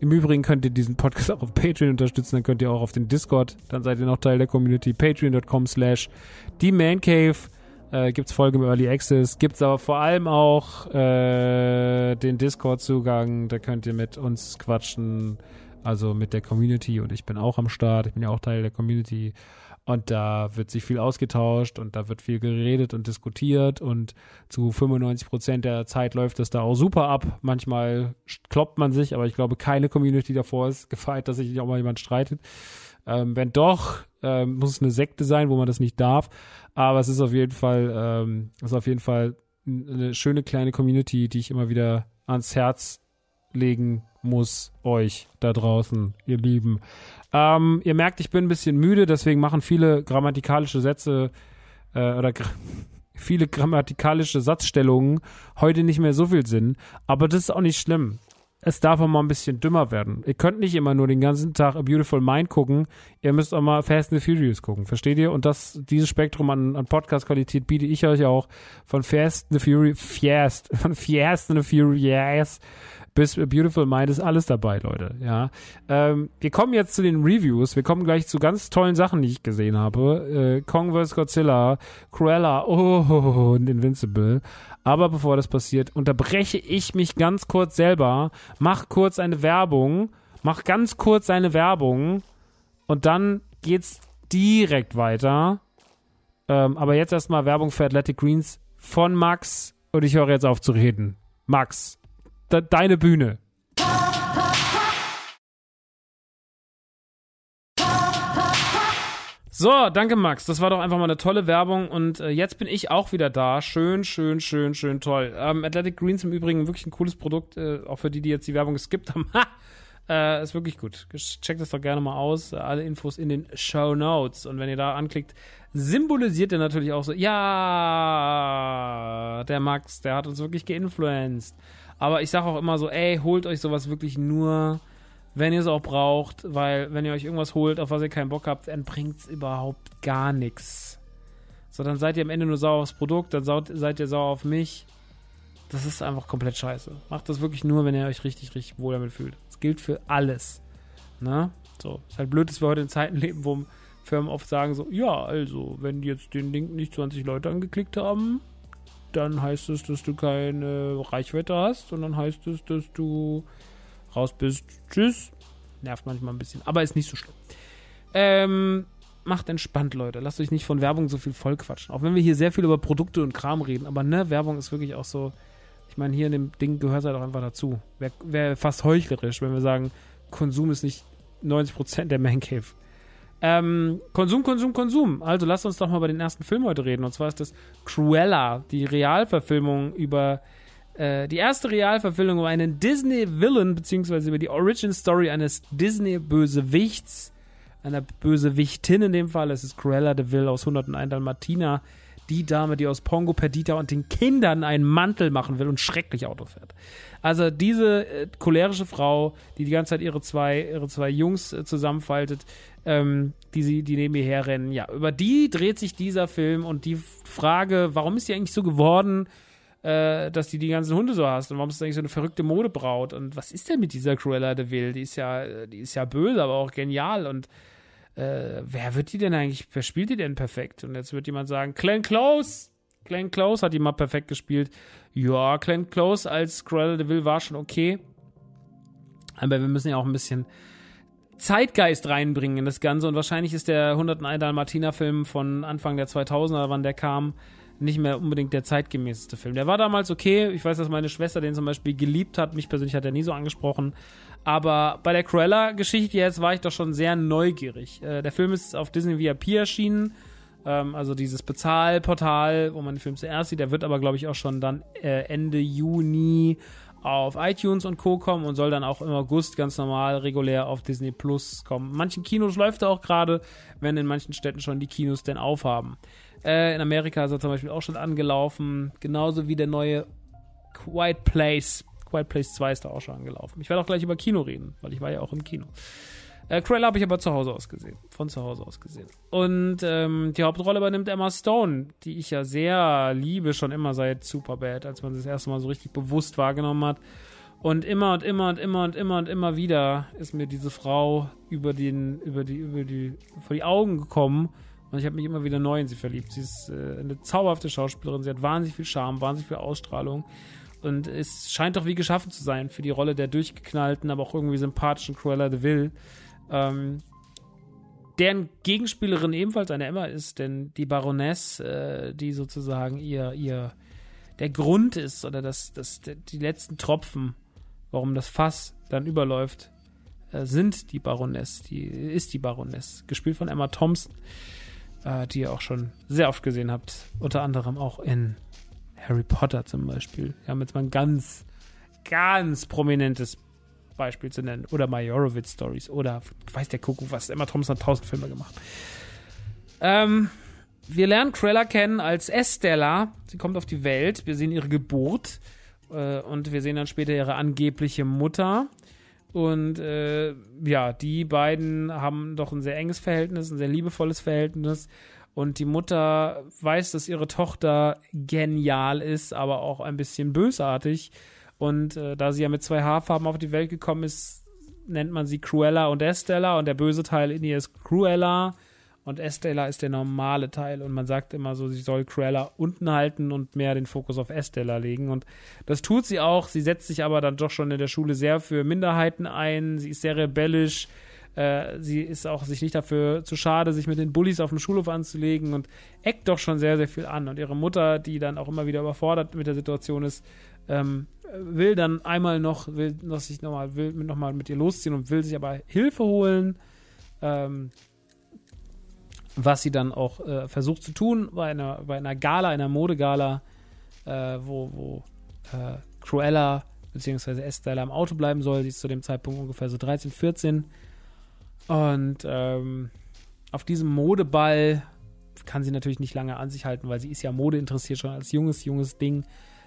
Im Übrigen könnt ihr diesen Podcast (laughs) auch auf Patreon unterstützen, dann könnt ihr auch auf den Discord, dann seid ihr noch Teil der Community, patreon.com slash die Man Cave äh, gibt es Folge im Early Access, gibt es aber vor allem auch äh, den Discord-Zugang, da könnt ihr mit uns quatschen, also mit der Community und ich bin auch am Start, ich bin ja auch Teil der Community und da wird sich viel ausgetauscht und da wird viel geredet und diskutiert und zu 95 Prozent der Zeit läuft das da auch super ab. Manchmal kloppt man sich, aber ich glaube, keine Community davor ist gefeit, dass sich auch mal jemand streitet. Ähm, wenn doch, ähm, muss es eine Sekte sein, wo man das nicht darf. Aber es ist auf jeden Fall, ähm, ist auf jeden Fall eine schöne kleine Community, die ich immer wieder ans Herz legen muss, euch da draußen, ihr Lieben. Ähm, ihr merkt, ich bin ein bisschen müde, deswegen machen viele grammatikalische Sätze äh, oder gra (laughs) viele grammatikalische Satzstellungen heute nicht mehr so viel Sinn. Aber das ist auch nicht schlimm es darf auch mal ein bisschen dümmer werden. Ihr könnt nicht immer nur den ganzen Tag A Beautiful Mind gucken. Ihr müsst auch mal Fast and the Furious gucken. Versteht ihr? Und das, dieses Spektrum an, an Podcast-Qualität biete ich euch auch von Fast and the Furious, Fast, (laughs) von Fast and the Furious bis Beautiful Mind ist alles dabei, Leute. Ja. Ähm, wir kommen jetzt zu den Reviews. Wir kommen gleich zu ganz tollen Sachen, die ich gesehen habe. Äh, Kong vs. Godzilla, Cruella, oh, und Invincible. Aber bevor das passiert, unterbreche ich mich ganz kurz selber, mach kurz eine Werbung, mach ganz kurz eine Werbung und dann geht's direkt weiter. Ähm, aber jetzt erstmal Werbung für Athletic Greens von Max und ich höre jetzt auf zu reden. Max, de deine Bühne. So, danke Max. Das war doch einfach mal eine tolle Werbung und äh, jetzt bin ich auch wieder da. Schön, schön, schön, schön toll. Ähm, Athletic Greens im Übrigen wirklich ein cooles Produkt, äh, auch für die, die jetzt die Werbung geskippt haben. (laughs) äh, ist wirklich gut. Checkt das doch gerne mal aus. Alle Infos in den Show Notes. Und wenn ihr da anklickt, symbolisiert er natürlich auch so, ja, der Max, der hat uns wirklich geinfluenced. Aber ich sage auch immer so, ey, holt euch sowas wirklich nur wenn ihr es auch braucht, weil wenn ihr euch irgendwas holt, auf was ihr keinen Bock habt, dann bringt es überhaupt gar nichts. So, dann seid ihr am Ende nur sauer aufs Produkt, dann seid ihr sauer auf mich. Das ist einfach komplett scheiße. Macht das wirklich nur, wenn ihr euch richtig, richtig wohl damit fühlt. Das gilt für alles. Ne? So, ist halt blöd, dass wir heute in Zeiten leben, wo Firmen oft sagen so, ja, also, wenn jetzt den Link nicht 20 Leute angeklickt haben, dann heißt es, dass du keine Reichweite hast und dann heißt es, dass du raus bist. Tschüss. Nervt manchmal ein bisschen, aber ist nicht so schlimm. Ähm, macht entspannt, Leute. Lasst euch nicht von Werbung so viel vollquatschen. Auch wenn wir hier sehr viel über Produkte und Kram reden, aber ne, Werbung ist wirklich auch so. Ich meine, hier in dem Ding gehört es halt auch einfach dazu. Wäre wär fast heuchlerisch, wenn wir sagen, Konsum ist nicht 90% der Man Cave. Ähm, Konsum, Konsum, Konsum. Also lasst uns doch mal über den ersten Film heute reden. Und zwar ist das Cruella, die Realverfilmung über äh, die erste Realverfilmung über einen Disney-Villain, beziehungsweise über die Origin-Story eines Disney-Bösewichts, einer Bösewichtin in dem Fall. Es ist Cruella de Vil aus 101 Dalmatina, die Dame, die aus Pongo Perdita und den Kindern einen Mantel machen will und schrecklich Auto fährt. Also diese äh, cholerische Frau, die die ganze Zeit ihre zwei, ihre zwei Jungs äh, zusammenfaltet, ähm, die, sie, die neben ihr herrennen. Ja, über die dreht sich dieser Film und die Frage, warum ist die eigentlich so geworden, äh, dass die die ganzen Hunde so hast und warum ist das eigentlich so eine verrückte Modebraut und was ist denn mit dieser Cruella de Vil? Die ist ja, die ist ja böse, aber auch genial und äh, wer wird die denn eigentlich, wer spielt die denn perfekt? Und jetzt wird jemand sagen, Glenn Close! Glenn Close hat die mal perfekt gespielt. Ja, Glenn Close als Cruella de Vil war schon okay. Aber wir müssen ja auch ein bisschen Zeitgeist reinbringen in das Ganze und wahrscheinlich ist der 101 Dalmatiner Film von Anfang der 2000er, wann der kam, nicht mehr unbedingt der zeitgemäßeste Film. Der war damals okay. Ich weiß, dass meine Schwester den zum Beispiel geliebt hat. Mich persönlich hat er nie so angesprochen. Aber bei der Cruella-Geschichte jetzt war ich doch schon sehr neugierig. Äh, der Film ist auf Disney VIP erschienen. Ähm, also dieses Bezahlportal, wo man den Film zuerst sieht. Der wird aber, glaube ich, auch schon dann äh, Ende Juni auf iTunes und Co. kommen und soll dann auch im August ganz normal regulär auf Disney Plus kommen. Manchen Kinos läuft er auch gerade, wenn in manchen Städten schon die Kinos denn aufhaben. Äh, in Amerika ist er zum Beispiel auch schon angelaufen, genauso wie der neue Quiet Place. Quiet Place 2 ist da auch schon angelaufen. Ich werde auch gleich über Kino reden, weil ich war ja auch im Kino. Äh, Cruella habe ich aber zu Hause aus gesehen. Von zu Hause aus gesehen. Und ähm, die Hauptrolle übernimmt Emma Stone, die ich ja sehr liebe, schon immer seit Superbad, als man sie das erste Mal so richtig bewusst wahrgenommen hat. Und immer und immer und immer und immer und immer wieder ist mir diese Frau über den, über die, über die, vor die Augen gekommen. Und ich habe mich immer wieder neu in sie verliebt. Sie ist äh, eine zauberhafte Schauspielerin. Sie hat wahnsinnig viel Charme, wahnsinnig viel Ausstrahlung. Und es scheint doch wie geschaffen zu sein für die Rolle der durchgeknallten, aber auch irgendwie sympathischen Cruella de Vil. Ähm, deren Gegenspielerin ebenfalls eine Emma ist, denn die Baroness, äh, die sozusagen ihr, ihr der Grund ist oder das, das, die letzten Tropfen, warum das Fass dann überläuft, äh, sind die Baroness, die ist die Baroness, gespielt von Emma Thompson, äh, die ihr auch schon sehr oft gesehen habt, unter anderem auch in Harry Potter zum Beispiel. Wir haben jetzt mal ein ganz, ganz prominentes Beispiel zu nennen. Oder Majorowitz Stories. Oder weiß der Kuckuck was. Emma Thompson hat tausend Filme gemacht. Ähm, wir lernen Cruella kennen als Estella. Sie kommt auf die Welt. Wir sehen ihre Geburt. Äh, und wir sehen dann später ihre angebliche Mutter. Und äh, ja, die beiden haben doch ein sehr enges Verhältnis, ein sehr liebevolles Verhältnis. Und die Mutter weiß, dass ihre Tochter genial ist, aber auch ein bisschen bösartig. Und äh, da sie ja mit zwei Haarfarben auf die Welt gekommen ist, nennt man sie Cruella und Estella. Und der böse Teil in ihr ist Cruella. Und Estella ist der normale Teil. Und man sagt immer so, sie soll Cruella unten halten und mehr den Fokus auf Estella legen. Und das tut sie auch. Sie setzt sich aber dann doch schon in der Schule sehr für Minderheiten ein. Sie ist sehr rebellisch. Äh, sie ist auch sich nicht dafür zu schade, sich mit den Bullies auf dem Schulhof anzulegen und eckt doch schon sehr, sehr viel an. Und ihre Mutter, die dann auch immer wieder überfordert mit der Situation ist, ähm, will dann einmal noch, will noch sich nochmal, will noch mal mit ihr losziehen und will sich aber Hilfe holen. Ähm, was sie dann auch äh, versucht zu tun bei einer, bei einer Gala, einer Modegala, äh, wo, wo äh, Cruella bzw. Estella im Auto bleiben soll. Sie ist zu dem Zeitpunkt ungefähr so 13, 14. Und ähm, auf diesem Modeball kann sie natürlich nicht lange an sich halten, weil sie ist ja Mode interessiert schon als junges, junges Ding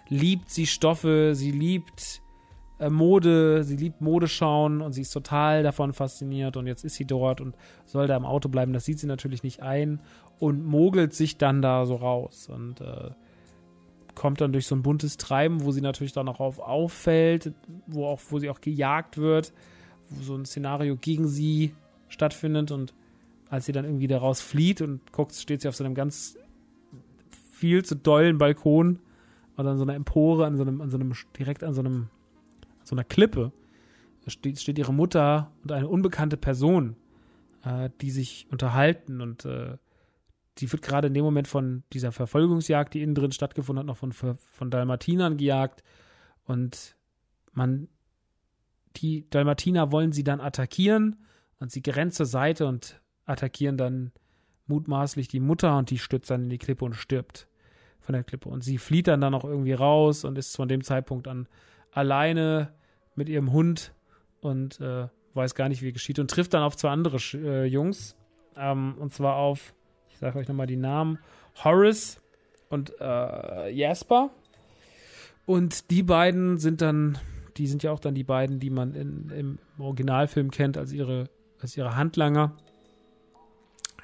liebt sie Stoffe, sie liebt äh, Mode, sie liebt Modeschauen und sie ist total davon fasziniert und jetzt ist sie dort und soll da im Auto bleiben. Das sieht sie natürlich nicht ein und mogelt sich dann da so raus und äh, kommt dann durch so ein buntes Treiben, wo sie natürlich dann auch auf auffällt, wo auch, wo sie auch gejagt wird, wo so ein Szenario gegen sie stattfindet und als sie dann irgendwie daraus flieht und guckt, steht sie auf so einem ganz viel zu dollen Balkon oder an so einer Empore, an so einem, an so einem, direkt an so einem, an so einer Klippe, steht, steht ihre Mutter und eine unbekannte Person, äh, die sich unterhalten und äh, die wird gerade in dem Moment von dieser Verfolgungsjagd, die innen drin stattgefunden hat, noch von, von Dalmatinern gejagt und man, die Dalmatiner wollen sie dann attackieren und sie rennt zur Seite und attackieren dann mutmaßlich die Mutter und die stürzt dann in die Klippe und stirbt von der Klippe. Und sie flieht dann da noch irgendwie raus und ist von dem Zeitpunkt an alleine mit ihrem Hund und äh, weiß gar nicht, wie geschieht und trifft dann auf zwei andere äh, Jungs. Ähm, und zwar auf, ich sage euch nochmal die Namen, Horace und äh, Jasper. Und die beiden sind dann, die sind ja auch dann die beiden, die man in, im Originalfilm kennt als ihre, als ihre Handlanger.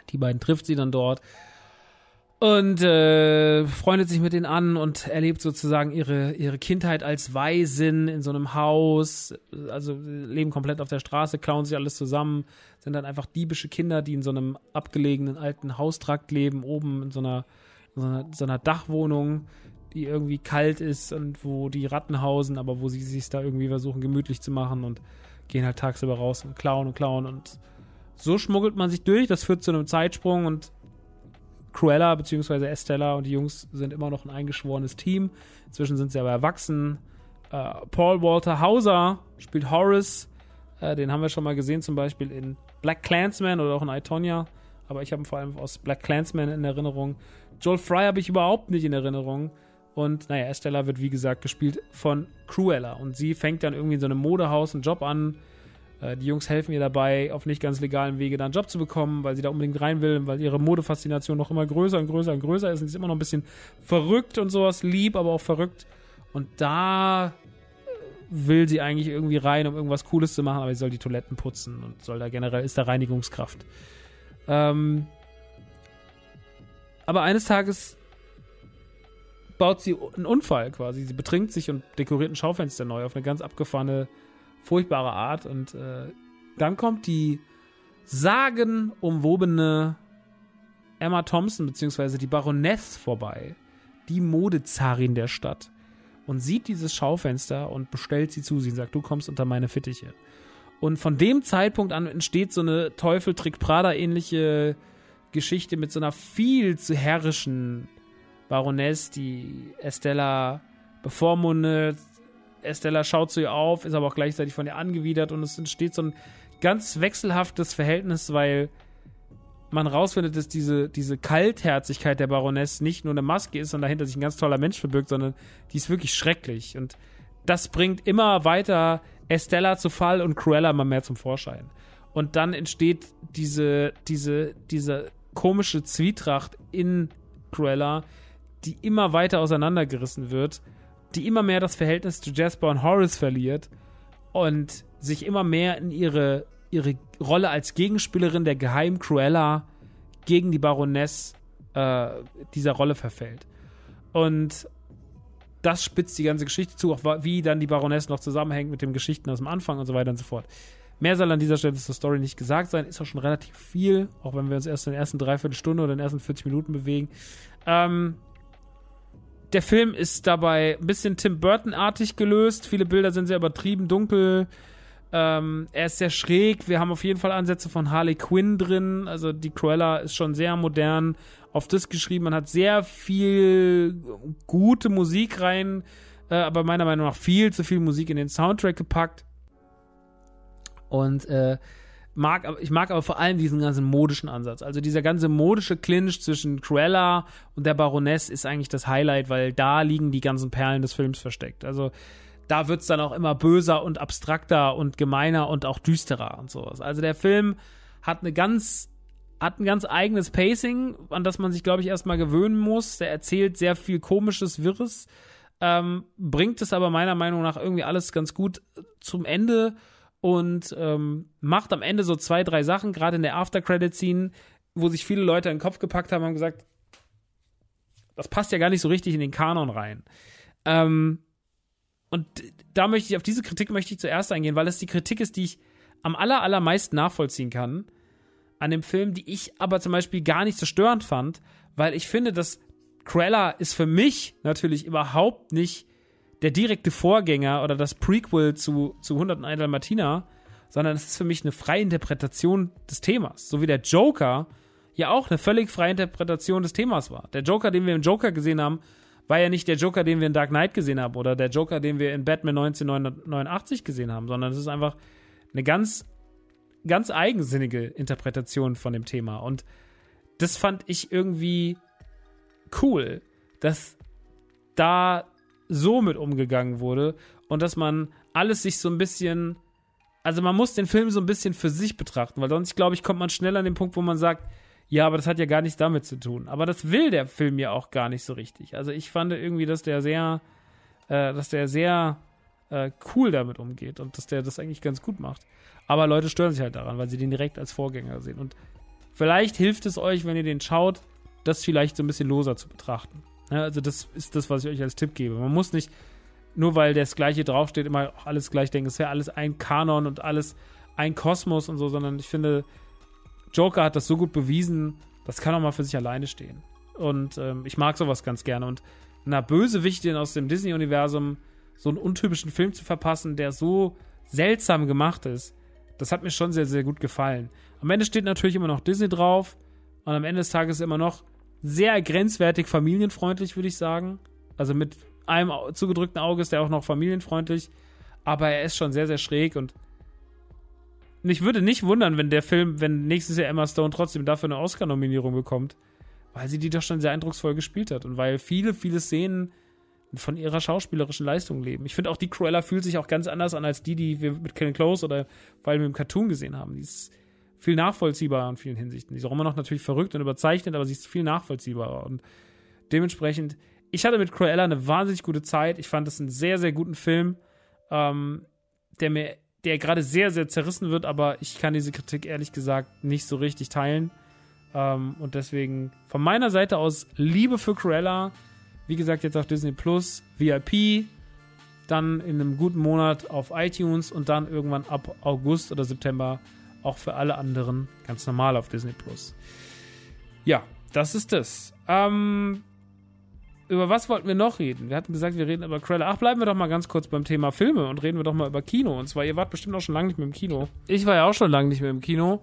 Die beiden trifft sie dann dort und äh, freundet sich mit denen an und erlebt sozusagen ihre, ihre Kindheit als Waisin in so einem Haus, also leben komplett auf der Straße, klauen sich alles zusammen, sind dann einfach diebische Kinder, die in so einem abgelegenen alten Haustrakt leben, oben in so einer, so einer, so einer Dachwohnung, die irgendwie kalt ist und wo die Ratten hausen, aber wo sie sich da irgendwie versuchen gemütlich zu machen und gehen halt tagsüber raus und klauen und klauen und so schmuggelt man sich durch, das führt zu einem Zeitsprung und Cruella bzw. Estella und die Jungs sind immer noch ein eingeschworenes Team. Inzwischen sind sie aber erwachsen. Äh, Paul Walter Hauser spielt Horace. Äh, den haben wir schon mal gesehen, zum Beispiel in Black Clansman oder auch in Itonia. Aber ich habe ihn vor allem aus Black Clansman in Erinnerung. Joel Fry habe ich überhaupt nicht in Erinnerung. Und naja, Estella wird wie gesagt gespielt von Cruella. Und sie fängt dann irgendwie in so einem Modehaus einen Job an äh, die Jungs helfen ihr dabei, auf nicht ganz legalem Wege da einen Job zu bekommen, weil sie da unbedingt rein will, weil ihre Modefaszination noch immer größer und größer und größer ist. Und sie ist immer noch ein bisschen verrückt und sowas, lieb, aber auch verrückt. Und da will sie eigentlich irgendwie rein, um irgendwas Cooles zu machen, aber sie soll die Toiletten putzen und soll da generell, ist da Reinigungskraft. Ähm, aber eines Tages baut sie einen Unfall quasi. Sie betrinkt sich und dekoriert ein Schaufenster neu auf eine ganz abgefahrene furchtbare Art. Und äh, dann kommt die sagenumwobene Emma Thompson, beziehungsweise die Baroness vorbei, die Modezarin der Stadt, und sieht dieses Schaufenster und bestellt sie zu sie sagt, du kommst unter meine Fittiche. Und von dem Zeitpunkt an entsteht so eine Teufel Prada ähnliche Geschichte mit so einer viel zu herrischen Baroness, die Estella bevormundet, Estella schaut zu ihr auf, ist aber auch gleichzeitig von ihr angewidert und es entsteht so ein ganz wechselhaftes Verhältnis, weil man rausfindet, dass diese, diese Kaltherzigkeit der Baroness nicht nur eine Maske ist und dahinter sich ein ganz toller Mensch verbirgt, sondern die ist wirklich schrecklich. Und das bringt immer weiter Estella zu Fall und Cruella immer mehr zum Vorschein. Und dann entsteht diese, diese, diese komische Zwietracht in Cruella, die immer weiter auseinandergerissen wird die immer mehr das Verhältnis zu Jasper und Horace verliert und sich immer mehr in ihre, ihre Rolle als Gegenspielerin der Geheim Cruella gegen die Baroness äh, dieser Rolle verfällt. Und das spitzt die ganze Geschichte zu, auch wie dann die Baroness noch zusammenhängt mit den Geschichten aus dem Anfang und so weiter und so fort. Mehr soll an dieser Stelle zur Story nicht gesagt sein, ist auch schon relativ viel, auch wenn wir uns erst in der ersten Dreiviertelstunde oder in den ersten 40 Minuten bewegen. Ähm, der Film ist dabei ein bisschen Tim Burton-artig gelöst. Viele Bilder sind sehr übertrieben, dunkel. Ähm, er ist sehr schräg. Wir haben auf jeden Fall Ansätze von Harley Quinn drin. Also die Cruella ist schon sehr modern auf das geschrieben. Man hat sehr viel gute Musik rein, äh, aber meiner Meinung nach viel zu viel Musik in den Soundtrack gepackt. Und äh, mag, ich mag aber vor allem diesen ganzen modischen Ansatz. Also dieser ganze modische Clinch zwischen Cruella und der Baroness ist eigentlich das Highlight, weil da liegen die ganzen Perlen des Films versteckt. Also da wird es dann auch immer böser und abstrakter und gemeiner und auch düsterer und sowas. Also der Film hat eine ganz hat ein ganz eigenes Pacing, an das man sich, glaube ich, erstmal gewöhnen muss. Der erzählt sehr viel komisches, Wirres, ähm, bringt es aber meiner Meinung nach irgendwie alles ganz gut zum Ende und ähm, macht am Ende so zwei, drei Sachen, gerade in der After-Credit-Scene, wo sich viele Leute in den Kopf gepackt haben und gesagt, das passt ja gar nicht so richtig in den Kanon rein. Ähm, und da möchte ich, auf diese Kritik möchte ich zuerst eingehen, weil es die Kritik ist, die ich am aller, allermeisten nachvollziehen kann an dem Film, die ich aber zum Beispiel gar nicht so störend fand, weil ich finde, dass Cruella ist für mich natürlich überhaupt nicht der direkte Vorgänger oder das Prequel zu, zu 101 Dalmatiner, sondern es ist für mich eine freie Interpretation des Themas. So wie der Joker ja auch eine völlig freie Interpretation des Themas war. Der Joker, den wir im Joker gesehen haben, war ja nicht der Joker, den wir in Dark Knight gesehen haben oder der Joker, den wir in Batman 1989 gesehen haben, sondern es ist einfach eine ganz, ganz eigensinnige Interpretation von dem Thema. Und das fand ich irgendwie cool, dass da so mit umgegangen wurde und dass man alles sich so ein bisschen, also man muss den Film so ein bisschen für sich betrachten, weil sonst, glaube ich, kommt man schnell an den Punkt, wo man sagt, ja, aber das hat ja gar nichts damit zu tun. Aber das will der Film ja auch gar nicht so richtig. Also ich fand irgendwie, dass der sehr, äh, dass der sehr äh, cool damit umgeht und dass der das eigentlich ganz gut macht. Aber Leute stören sich halt daran, weil sie den direkt als Vorgänger sehen. Und vielleicht hilft es euch, wenn ihr den schaut, das vielleicht so ein bisschen loser zu betrachten. Ja, also das ist das, was ich euch als Tipp gebe. Man muss nicht, nur weil das Gleiche draufsteht, immer alles gleich denken, es wäre alles ein Kanon und alles ein Kosmos und so, sondern ich finde, Joker hat das so gut bewiesen, das kann auch mal für sich alleine stehen. Und ähm, ich mag sowas ganz gerne. Und einer Bösewichtin aus dem Disney-Universum so einen untypischen Film zu verpassen, der so seltsam gemacht ist, das hat mir schon sehr, sehr gut gefallen. Am Ende steht natürlich immer noch Disney drauf. Und am Ende des Tages immer noch sehr grenzwertig familienfreundlich, würde ich sagen. Also mit einem zugedrückten Auge ist er auch noch familienfreundlich. Aber er ist schon sehr, sehr schräg und mich würde nicht wundern, wenn der Film, wenn nächstes Jahr Emma Stone trotzdem dafür eine Oscar-Nominierung bekommt, weil sie die doch schon sehr eindrucksvoll gespielt hat und weil viele, viele Szenen von ihrer schauspielerischen Leistung leben. Ich finde auch, die Cruella fühlt sich auch ganz anders an als die, die wir mit Ken Close oder weil wir im Cartoon gesehen haben. Die ist viel nachvollziehbarer in vielen Hinsichten. Die ist auch immer noch natürlich verrückt und überzeichnet, aber sie ist viel nachvollziehbarer. Und dementsprechend, ich hatte mit Cruella eine wahnsinnig gute Zeit. Ich fand es einen sehr, sehr guten Film, ähm, der mir, der gerade sehr, sehr zerrissen wird, aber ich kann diese Kritik ehrlich gesagt nicht so richtig teilen. Ähm, und deswegen von meiner Seite aus Liebe für Cruella. Wie gesagt, jetzt auf Disney Plus, VIP, dann in einem guten Monat auf iTunes und dann irgendwann ab August oder September auch für alle anderen ganz normal auf Disney Plus. Ja, das ist das. Ähm, über was wollten wir noch reden? Wir hatten gesagt, wir reden über Cruella. Ach, bleiben wir doch mal ganz kurz beim Thema Filme und reden wir doch mal über Kino. Und zwar, ihr wart bestimmt auch schon lange nicht mehr im Kino. Ich war ja auch schon lange nicht mehr im Kino.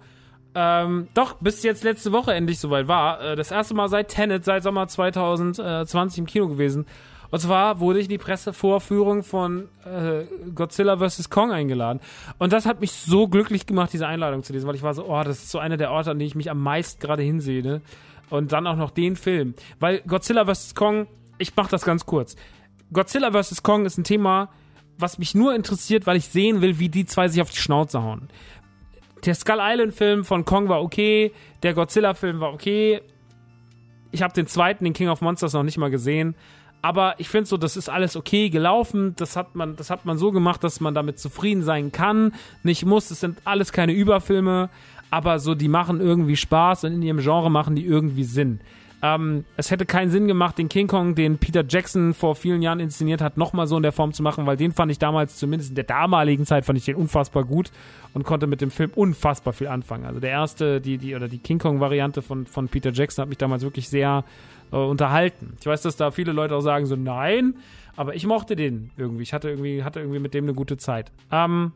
Ähm, doch, bis jetzt letzte Woche endlich soweit war. Äh, das erste Mal seit Tenet, seit Sommer 2020 im Kino gewesen. Und zwar wurde ich in die Pressevorführung von äh, Godzilla vs. Kong eingeladen. Und das hat mich so glücklich gemacht, diese Einladung zu lesen, weil ich war so, oh, das ist so einer der Orte, an denen ich mich am meisten gerade hinsehe. Und dann auch noch den Film. Weil Godzilla vs. Kong, ich mach das ganz kurz. Godzilla vs. Kong ist ein Thema, was mich nur interessiert, weil ich sehen will, wie die zwei sich auf die Schnauze hauen. Der Skull Island Film von Kong war okay, der Godzilla Film war okay. Ich habe den zweiten, den King of Monsters, noch nicht mal gesehen. Aber ich finde so, das ist alles okay gelaufen. Das hat man, das hat man so gemacht, dass man damit zufrieden sein kann. Nicht muss. Es sind alles keine Überfilme, aber so, die machen irgendwie Spaß und in ihrem Genre machen die irgendwie Sinn. Ähm, es hätte keinen Sinn gemacht, den King Kong, den Peter Jackson vor vielen Jahren inszeniert hat, nochmal so in der Form zu machen, weil den fand ich damals, zumindest in der damaligen Zeit, fand ich den unfassbar gut und konnte mit dem Film unfassbar viel anfangen. Also der erste, die, die, oder die King Kong-Variante von, von Peter Jackson hat mich damals wirklich sehr äh, unterhalten. Ich weiß, dass da viele Leute auch sagen so, nein, aber ich mochte den irgendwie. Ich hatte irgendwie, hatte irgendwie mit dem eine gute Zeit. Ähm,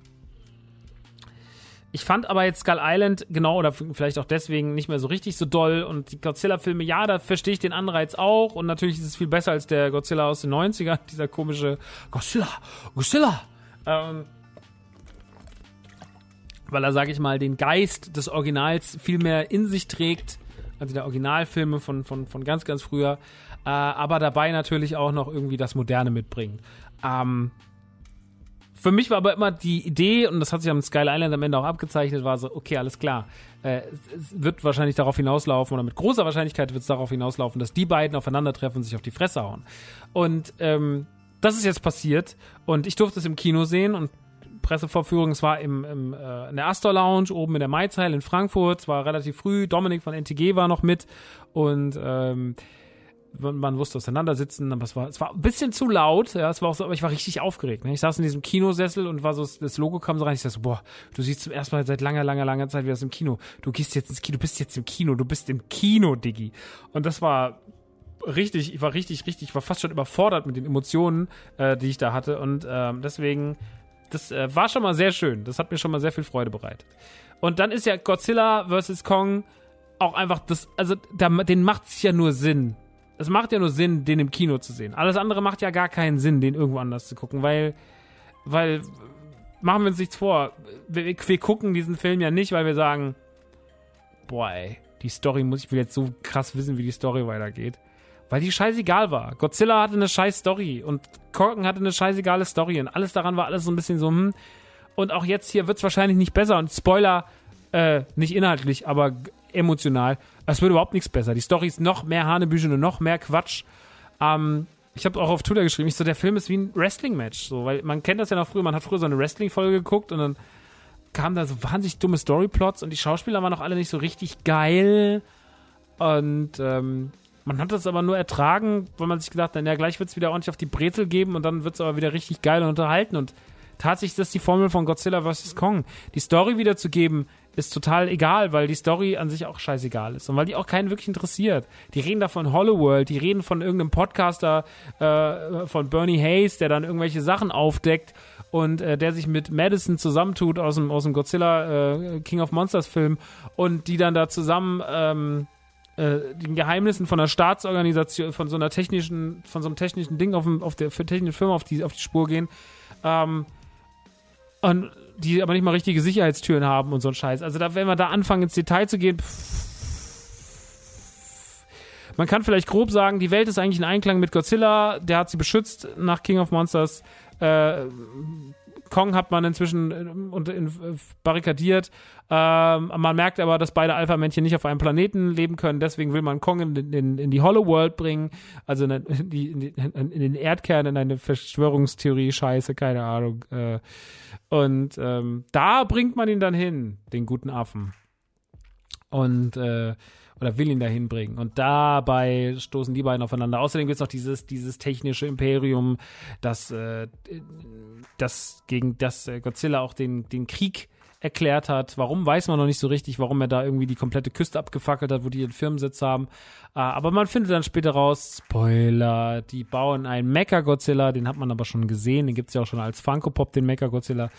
ich fand aber jetzt Skull Island genau oder vielleicht auch deswegen nicht mehr so richtig so doll und die Godzilla-Filme, ja, da verstehe ich den Anreiz auch und natürlich ist es viel besser als der Godzilla aus den 90ern, (laughs) dieser komische Godzilla, Godzilla. Ähm, weil er, sage ich mal, den Geist des Originals viel mehr in sich trägt also der Originalfilme von, von, von ganz, ganz früher, äh, aber dabei natürlich auch noch irgendwie das Moderne mitbringt. Ähm, für mich war aber immer die Idee, und das hat sich am Sky Island am Ende auch abgezeichnet, war so, okay, alles klar. Äh, es wird wahrscheinlich darauf hinauslaufen, oder mit großer Wahrscheinlichkeit wird es darauf hinauslaufen, dass die beiden aufeinandertreffen und sich auf die Fresse hauen. Und ähm, das ist jetzt passiert und ich durfte es im Kino sehen und Pressevorführung. Es war im, im, äh, in der Astor Lounge oben in der Maizeil in Frankfurt. Es war relativ früh. Dominik von NTG war noch mit und ähm, man, man wusste auseinandersitzen, aber es war, es war ein bisschen zu laut. Ja, es war auch so, aber ich war richtig aufgeregt. Ne? Ich saß in diesem Kinosessel und war so, das Logo kam so rein. Ich dachte so, boah, du siehst zum ersten Mal seit langer, langer, langer Zeit wie das im Kino. Du gehst jetzt ins Kino, du bist jetzt im Kino, du bist im Kino, Diggi. Und das war richtig, ich war richtig, richtig, ich war fast schon überfordert mit den Emotionen, äh, die ich da hatte. Und ähm, deswegen, das äh, war schon mal sehr schön. Das hat mir schon mal sehr viel Freude bereitet. Und dann ist ja Godzilla vs. Kong auch einfach das, also da, den macht es ja nur Sinn. Es macht ja nur Sinn, den im Kino zu sehen. Alles andere macht ja gar keinen Sinn, den irgendwo anders zu gucken, weil, weil, machen wir uns nichts vor. Wir, wir gucken diesen Film ja nicht, weil wir sagen, boah, ey, die Story muss, ich will jetzt so krass wissen, wie die Story weitergeht. Weil die scheißegal war. Godzilla hatte eine scheiß Story und Korken hatte eine scheißegale Story und alles daran war alles so ein bisschen so, hm. Und auch jetzt hier wird es wahrscheinlich nicht besser und Spoiler, äh, nicht inhaltlich, aber emotional. Es wird überhaupt nichts besser. Die Story ist noch mehr Hanebüchen und noch mehr Quatsch. Ähm, ich habe auch auf Twitter geschrieben, ich so, der Film ist wie ein Wrestling-Match. So, weil man kennt das ja noch früher, man hat früher so eine Wrestling-Folge geguckt und dann kamen da so wahnsinnig dumme Storyplots und die Schauspieler waren auch alle nicht so richtig geil. Und ähm, man hat das aber nur ertragen, weil man sich gedacht hat, naja, gleich wird es wieder ordentlich auf die Brezel geben und dann wird es aber wieder richtig geil und unterhalten. Und tatsächlich ist das die Formel von Godzilla vs. Kong. Die Story wiederzugeben, ist total egal, weil die Story an sich auch scheißegal ist und weil die auch keinen wirklich interessiert. Die reden da von Hollow die reden von irgendeinem Podcaster äh, von Bernie Hayes, der dann irgendwelche Sachen aufdeckt und äh, der sich mit Madison zusammentut aus dem, aus dem Godzilla äh, King of Monsters Film und die dann da zusammen ähm, äh, den Geheimnissen von einer Staatsorganisation, von so einer technischen, von so einem technischen Ding auf, dem, auf der für technische Firma auf die, auf die Spur gehen. Ähm, und die aber nicht mal richtige Sicherheitstüren haben und so ein Scheiß. Also da, wenn wir da anfangen ins Detail zu gehen, pff, man kann vielleicht grob sagen, die Welt ist eigentlich in Einklang mit Godzilla, der hat sie beschützt nach King of Monsters. Äh, Kong hat man inzwischen in, in, in, barrikadiert. Ähm, man merkt aber, dass beide Alpha-Männchen nicht auf einem Planeten leben können. Deswegen will man Kong in, in, in die Hollow World bringen, also in, die, in, den Erdkern, in eine Verschwörungstheorie, Scheiße, keine Ahnung. Äh, und ähm, da bringt man ihn dann hin, den guten Affen. Und äh, oder will ihn dahin bringen. Und dabei stoßen die beiden aufeinander. Außerdem gibt es noch dieses, dieses technische Imperium, das, äh, das gegen das äh, Godzilla auch den, den Krieg erklärt hat. Warum weiß man noch nicht so richtig, warum er da irgendwie die komplette Küste abgefackelt hat, wo die ihren Firmensitz haben. Äh, aber man findet dann später raus, Spoiler, die bauen einen Mecha-Godzilla, den hat man aber schon gesehen, den gibt es ja auch schon als Funko-Pop, den Mecha-Godzilla.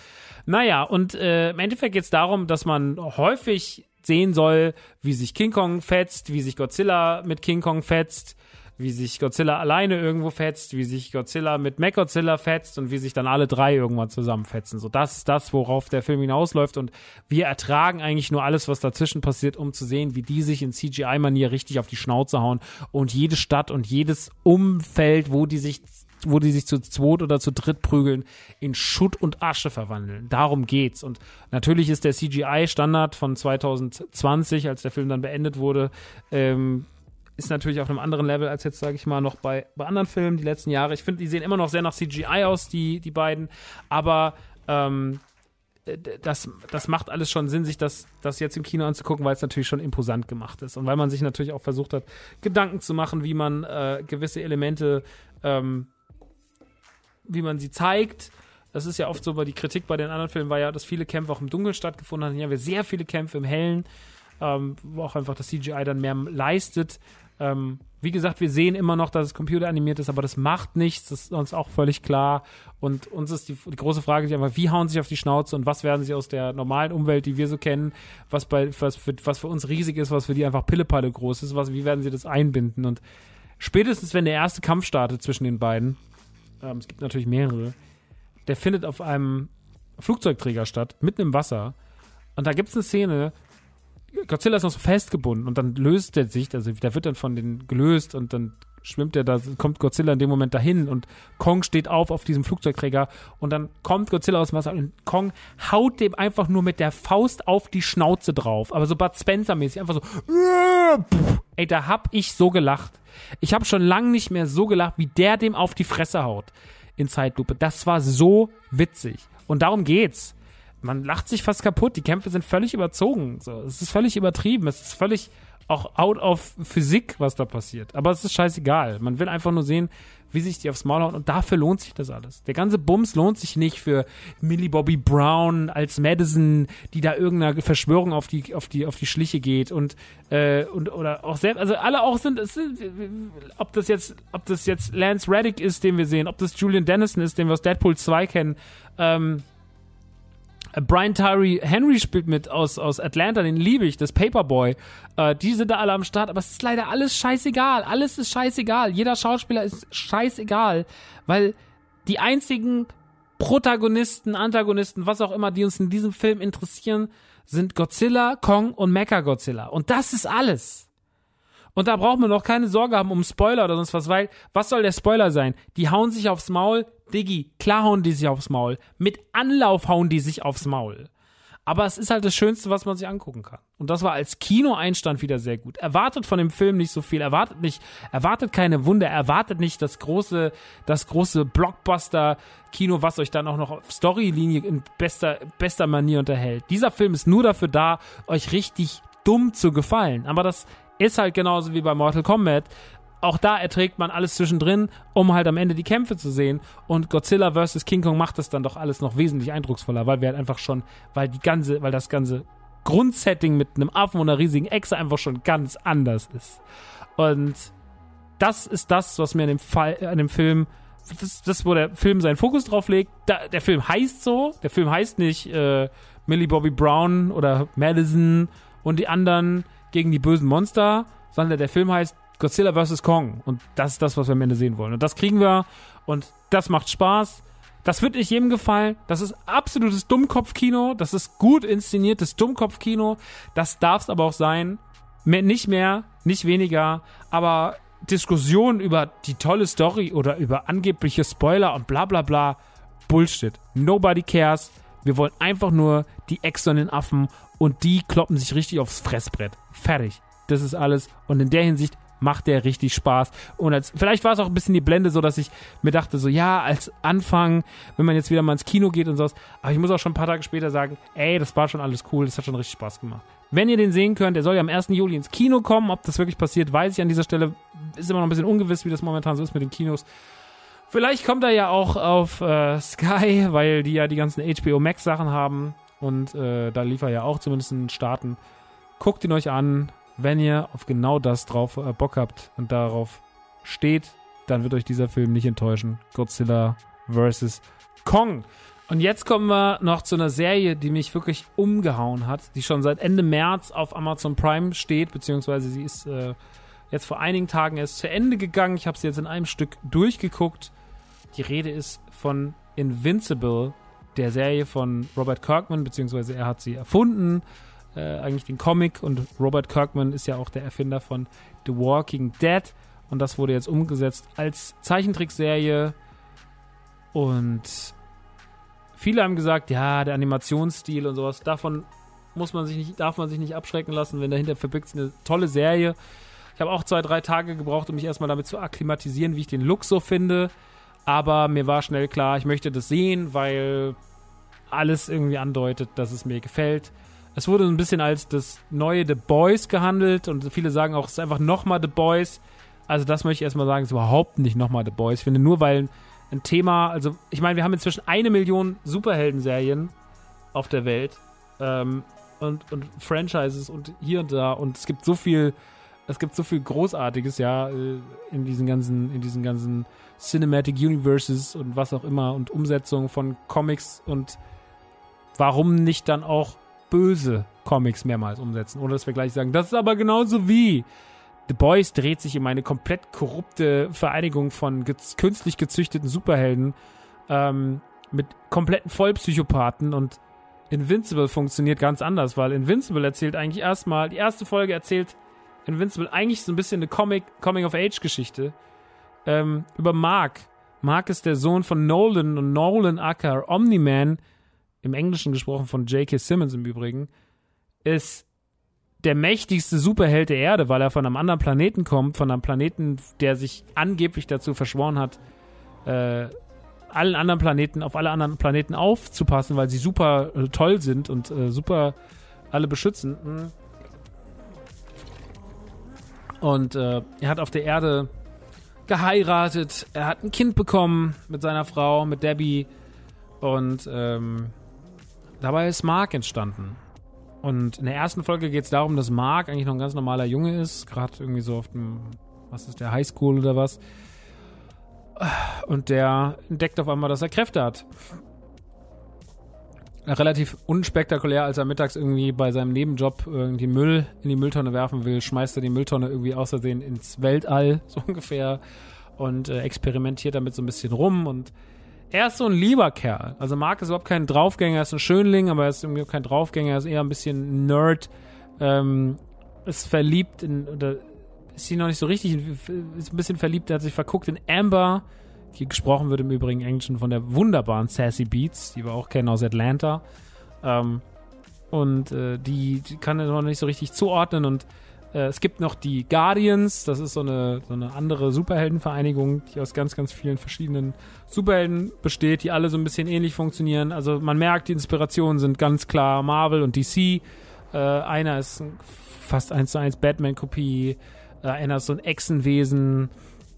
Naja, und äh, im Endeffekt geht es darum, dass man häufig sehen soll, wie sich King Kong fetzt, wie sich Godzilla mit King Kong fetzt, wie sich Godzilla alleine irgendwo fetzt, wie sich Godzilla mit Mechagodzilla fetzt und wie sich dann alle drei irgendwann zusammenfetzen. So, das ist das, worauf der Film hinausläuft und wir ertragen eigentlich nur alles, was dazwischen passiert, um zu sehen, wie die sich in CGI-Manier richtig auf die Schnauze hauen und jede Stadt und jedes Umfeld, wo die sich wo die sich zu zweit oder zu dritt prügeln, in Schutt und Asche verwandeln. Darum geht's. Und natürlich ist der CGI-Standard von 2020, als der Film dann beendet wurde, ähm, ist natürlich auf einem anderen Level als jetzt, sage ich mal, noch bei, bei anderen Filmen die letzten Jahre. Ich finde, die sehen immer noch sehr nach CGI aus, die, die beiden. Aber ähm, das, das macht alles schon Sinn, sich das, das jetzt im Kino anzugucken, weil es natürlich schon imposant gemacht ist. Und weil man sich natürlich auch versucht hat, Gedanken zu machen, wie man äh, gewisse Elemente ähm, wie man sie zeigt. Das ist ja oft so, weil die Kritik bei den anderen Filmen war ja, dass viele Kämpfe auch im Dunkeln stattgefunden haben. Hier haben wir sehr viele Kämpfe im Hellen, ähm, wo auch einfach das CGI dann mehr leistet. Ähm, wie gesagt, wir sehen immer noch, dass es computeranimiert ist, aber das macht nichts. Das ist uns auch völlig klar. Und uns ist die, die große Frage, die einfach, wie hauen sie sich auf die Schnauze und was werden sie aus der normalen Umwelt, die wir so kennen, was bei, was für, was für uns riesig ist, was für die einfach Pillepalle groß ist, was, wie werden sie das einbinden? Und spätestens, wenn der erste Kampf startet zwischen den beiden, ähm, es gibt natürlich mehrere, der findet auf einem Flugzeugträger statt, mitten im Wasser. Und da gibt es eine Szene, Godzilla ist noch so festgebunden und dann löst er sich, also der wird dann von den gelöst und dann schwimmt er da, kommt Godzilla in dem Moment dahin und Kong steht auf auf diesem Flugzeugträger und dann kommt Godzilla aus dem Wasser und Kong haut dem einfach nur mit der Faust auf die Schnauze drauf, aber so Bud Spencer mäßig, einfach so, (laughs) ey, da hab ich so gelacht. Ich habe schon lange nicht mehr so gelacht, wie der dem auf die Fresse haut in Zeitlupe. Das war so witzig. Und darum geht's. Man lacht sich fast kaputt. Die Kämpfe sind völlig überzogen. So, es ist völlig übertrieben. Es ist völlig auch out of Physik, was da passiert. Aber es ist scheißegal. Man will einfach nur sehen, wie sich die aufs Maul hauen und dafür lohnt sich das alles. Der ganze Bums lohnt sich nicht für Millie Bobby Brown als Madison, die da irgendeiner Verschwörung auf die auf die auf die Schliche geht und äh, und oder auch selbst also alle auch sind, sind ob das jetzt ob das jetzt Lance Reddick ist, den wir sehen, ob das Julian Dennison ist, den wir aus Deadpool 2 kennen. Ähm, Brian Tyree Henry spielt mit aus, aus Atlanta, den liebe ich, das Paperboy. Äh, die sind da alle am Start, aber es ist leider alles scheißegal. Alles ist scheißegal. Jeder Schauspieler ist scheißegal, weil die einzigen Protagonisten, Antagonisten, was auch immer, die uns in diesem Film interessieren, sind Godzilla, Kong und Mecha-Godzilla. Und das ist alles. Und da braucht man noch keine Sorge haben um Spoiler oder sonst was, weil was soll der Spoiler sein? Die hauen sich aufs Maul, Diggi, klar hauen die sich aufs Maul. Mit Anlauf hauen die sich aufs Maul. Aber es ist halt das Schönste, was man sich angucken kann. Und das war als Kinoeinstand wieder sehr gut. Erwartet von dem Film nicht so viel, erwartet nicht, erwartet keine Wunder, erwartet nicht das große, das große Blockbuster-Kino, was euch dann auch noch auf Storylinie in bester, bester Manier unterhält. Dieser Film ist nur dafür da, euch richtig dumm zu gefallen. Aber das ist halt genauso wie bei Mortal Kombat. Auch da erträgt man alles zwischendrin, um halt am Ende die Kämpfe zu sehen. Und Godzilla vs. King Kong macht das dann doch alles noch wesentlich eindrucksvoller, weil wir halt einfach schon, weil die ganze, weil das ganze Grundsetting mit einem Affen und einer riesigen Echse einfach schon ganz anders ist. Und das ist das, was mir an dem, Fall, an dem Film, das, das, wo der Film seinen Fokus drauf legt. Da, der Film heißt so, der Film heißt nicht äh, Millie Bobby Brown oder Madison und die anderen gegen die bösen Monster, sondern der Film heißt Godzilla vs. Kong. Und das ist das, was wir am Ende sehen wollen. Und das kriegen wir. Und das macht Spaß. Das wird nicht jedem gefallen. Das ist absolutes Dummkopfkino. Das ist gut inszeniertes Dummkopfkino. Das darf es aber auch sein. Mehr, nicht mehr, nicht weniger. Aber Diskussionen über die tolle Story oder über angebliche Spoiler und bla bla bla. Bullshit. Nobody cares. Wir wollen einfach nur die externen Affen und die kloppen sich richtig aufs Fressbrett. Fertig. Das ist alles. Und in der Hinsicht macht der richtig Spaß. Und als, vielleicht war es auch ein bisschen die Blende, so dass ich mir dachte, so ja, als Anfang, wenn man jetzt wieder mal ins Kino geht und sowas. Aber ich muss auch schon ein paar Tage später sagen, ey, das war schon alles cool, das hat schon richtig Spaß gemacht. Wenn ihr den sehen könnt, der soll ja am 1. Juli ins Kino kommen. Ob das wirklich passiert, weiß ich an dieser Stelle. Ist immer noch ein bisschen ungewiss, wie das momentan so ist mit den Kinos. Vielleicht kommt er ja auch auf äh, Sky, weil die ja die ganzen HBO Max Sachen haben und äh, da lief er ja auch zumindest in den Staaten. Guckt ihn euch an, wenn ihr auf genau das drauf äh, Bock habt und darauf steht, dann wird euch dieser Film nicht enttäuschen. Godzilla vs. Kong. Und jetzt kommen wir noch zu einer Serie, die mich wirklich umgehauen hat, die schon seit Ende März auf Amazon Prime steht, beziehungsweise sie ist äh, jetzt vor einigen Tagen erst zu Ende gegangen. Ich habe sie jetzt in einem Stück durchgeguckt. Die Rede ist von Invincible, der Serie von Robert Kirkman, beziehungsweise er hat sie erfunden, äh, eigentlich den Comic. Und Robert Kirkman ist ja auch der Erfinder von The Walking Dead. Und das wurde jetzt umgesetzt als Zeichentrickserie. Und viele haben gesagt, ja, der Animationsstil und sowas, davon muss man sich nicht, darf man sich nicht abschrecken lassen, wenn dahinter verbirgt sich eine tolle Serie. Ich habe auch zwei, drei Tage gebraucht, um mich erstmal damit zu akklimatisieren, wie ich den Look so finde. Aber mir war schnell klar, ich möchte das sehen, weil alles irgendwie andeutet, dass es mir gefällt. Es wurde ein bisschen als das neue The Boys gehandelt und viele sagen auch, es ist einfach nochmal The Boys. Also das möchte ich erstmal sagen, es ist überhaupt nicht nochmal The Boys. Ich finde nur, weil ein Thema, also ich meine, wir haben inzwischen eine Million Superhelden-Serien auf der Welt ähm, und, und Franchises und hier und da und es gibt so viel, es gibt so viel Großartiges, ja, äh, in diesen ganzen, in diesen ganzen Cinematic Universes und was auch immer und Umsetzung von Comics und warum nicht dann auch böse Comics mehrmals umsetzen, ohne dass wir gleich sagen, das ist aber genauso wie The Boys dreht sich um eine komplett korrupte Vereinigung von ge künstlich gezüchteten Superhelden ähm, mit kompletten Vollpsychopathen und Invincible funktioniert ganz anders, weil Invincible erzählt eigentlich erstmal, die erste Folge erzählt Invincible eigentlich so ein bisschen eine Comic, Coming-of-Age-Geschichte ähm, über Mark. Mark ist der Sohn von Nolan und Nolan Acker, Omni-Man, im Englischen gesprochen von J.K. Simmons im Übrigen, ist der mächtigste Superheld der Erde, weil er von einem anderen Planeten kommt, von einem Planeten, der sich angeblich dazu verschworen hat, äh, allen anderen Planeten, auf alle anderen Planeten aufzupassen, weil sie super äh, toll sind und äh, super alle beschützen. Und äh, er hat auf der Erde geheiratet, er hat ein Kind bekommen mit seiner Frau, mit Debbie. Und ähm, dabei ist Mark entstanden. Und in der ersten Folge geht es darum, dass Mark eigentlich noch ein ganz normaler Junge ist, gerade irgendwie so auf dem, was ist der, Highschool oder was. Und der entdeckt auf einmal, dass er Kräfte hat. Relativ unspektakulär, als er mittags irgendwie bei seinem Nebenjob irgendwie Müll in die Mülltonne werfen will, schmeißt er die Mülltonne irgendwie aus Versehen ins Weltall, (laughs) so ungefähr, und äh, experimentiert damit so ein bisschen rum und er ist so ein lieber Kerl. Also Mark ist überhaupt kein Draufgänger, er ist ein Schönling, aber er ist irgendwie kein Draufgänger, er ist eher ein bisschen Nerd, ähm, ist verliebt in, oder ist sie noch nicht so richtig, ist ein bisschen verliebt, er hat sich verguckt in Amber, die gesprochen wird im Übrigen Englischen von der wunderbaren Sassy Beats, die wir auch kennen aus Atlanta. Ähm, und äh, die, die kann er noch nicht so richtig zuordnen und äh, es gibt noch die Guardians, das ist so eine, so eine andere Superheldenvereinigung, die aus ganz, ganz vielen verschiedenen Superhelden besteht, die alle so ein bisschen ähnlich funktionieren. Also man merkt, die Inspirationen sind ganz klar Marvel und DC. Äh, einer ist fast eins zu eins Batman-Kopie, äh, einer ist so ein Echsenwesen.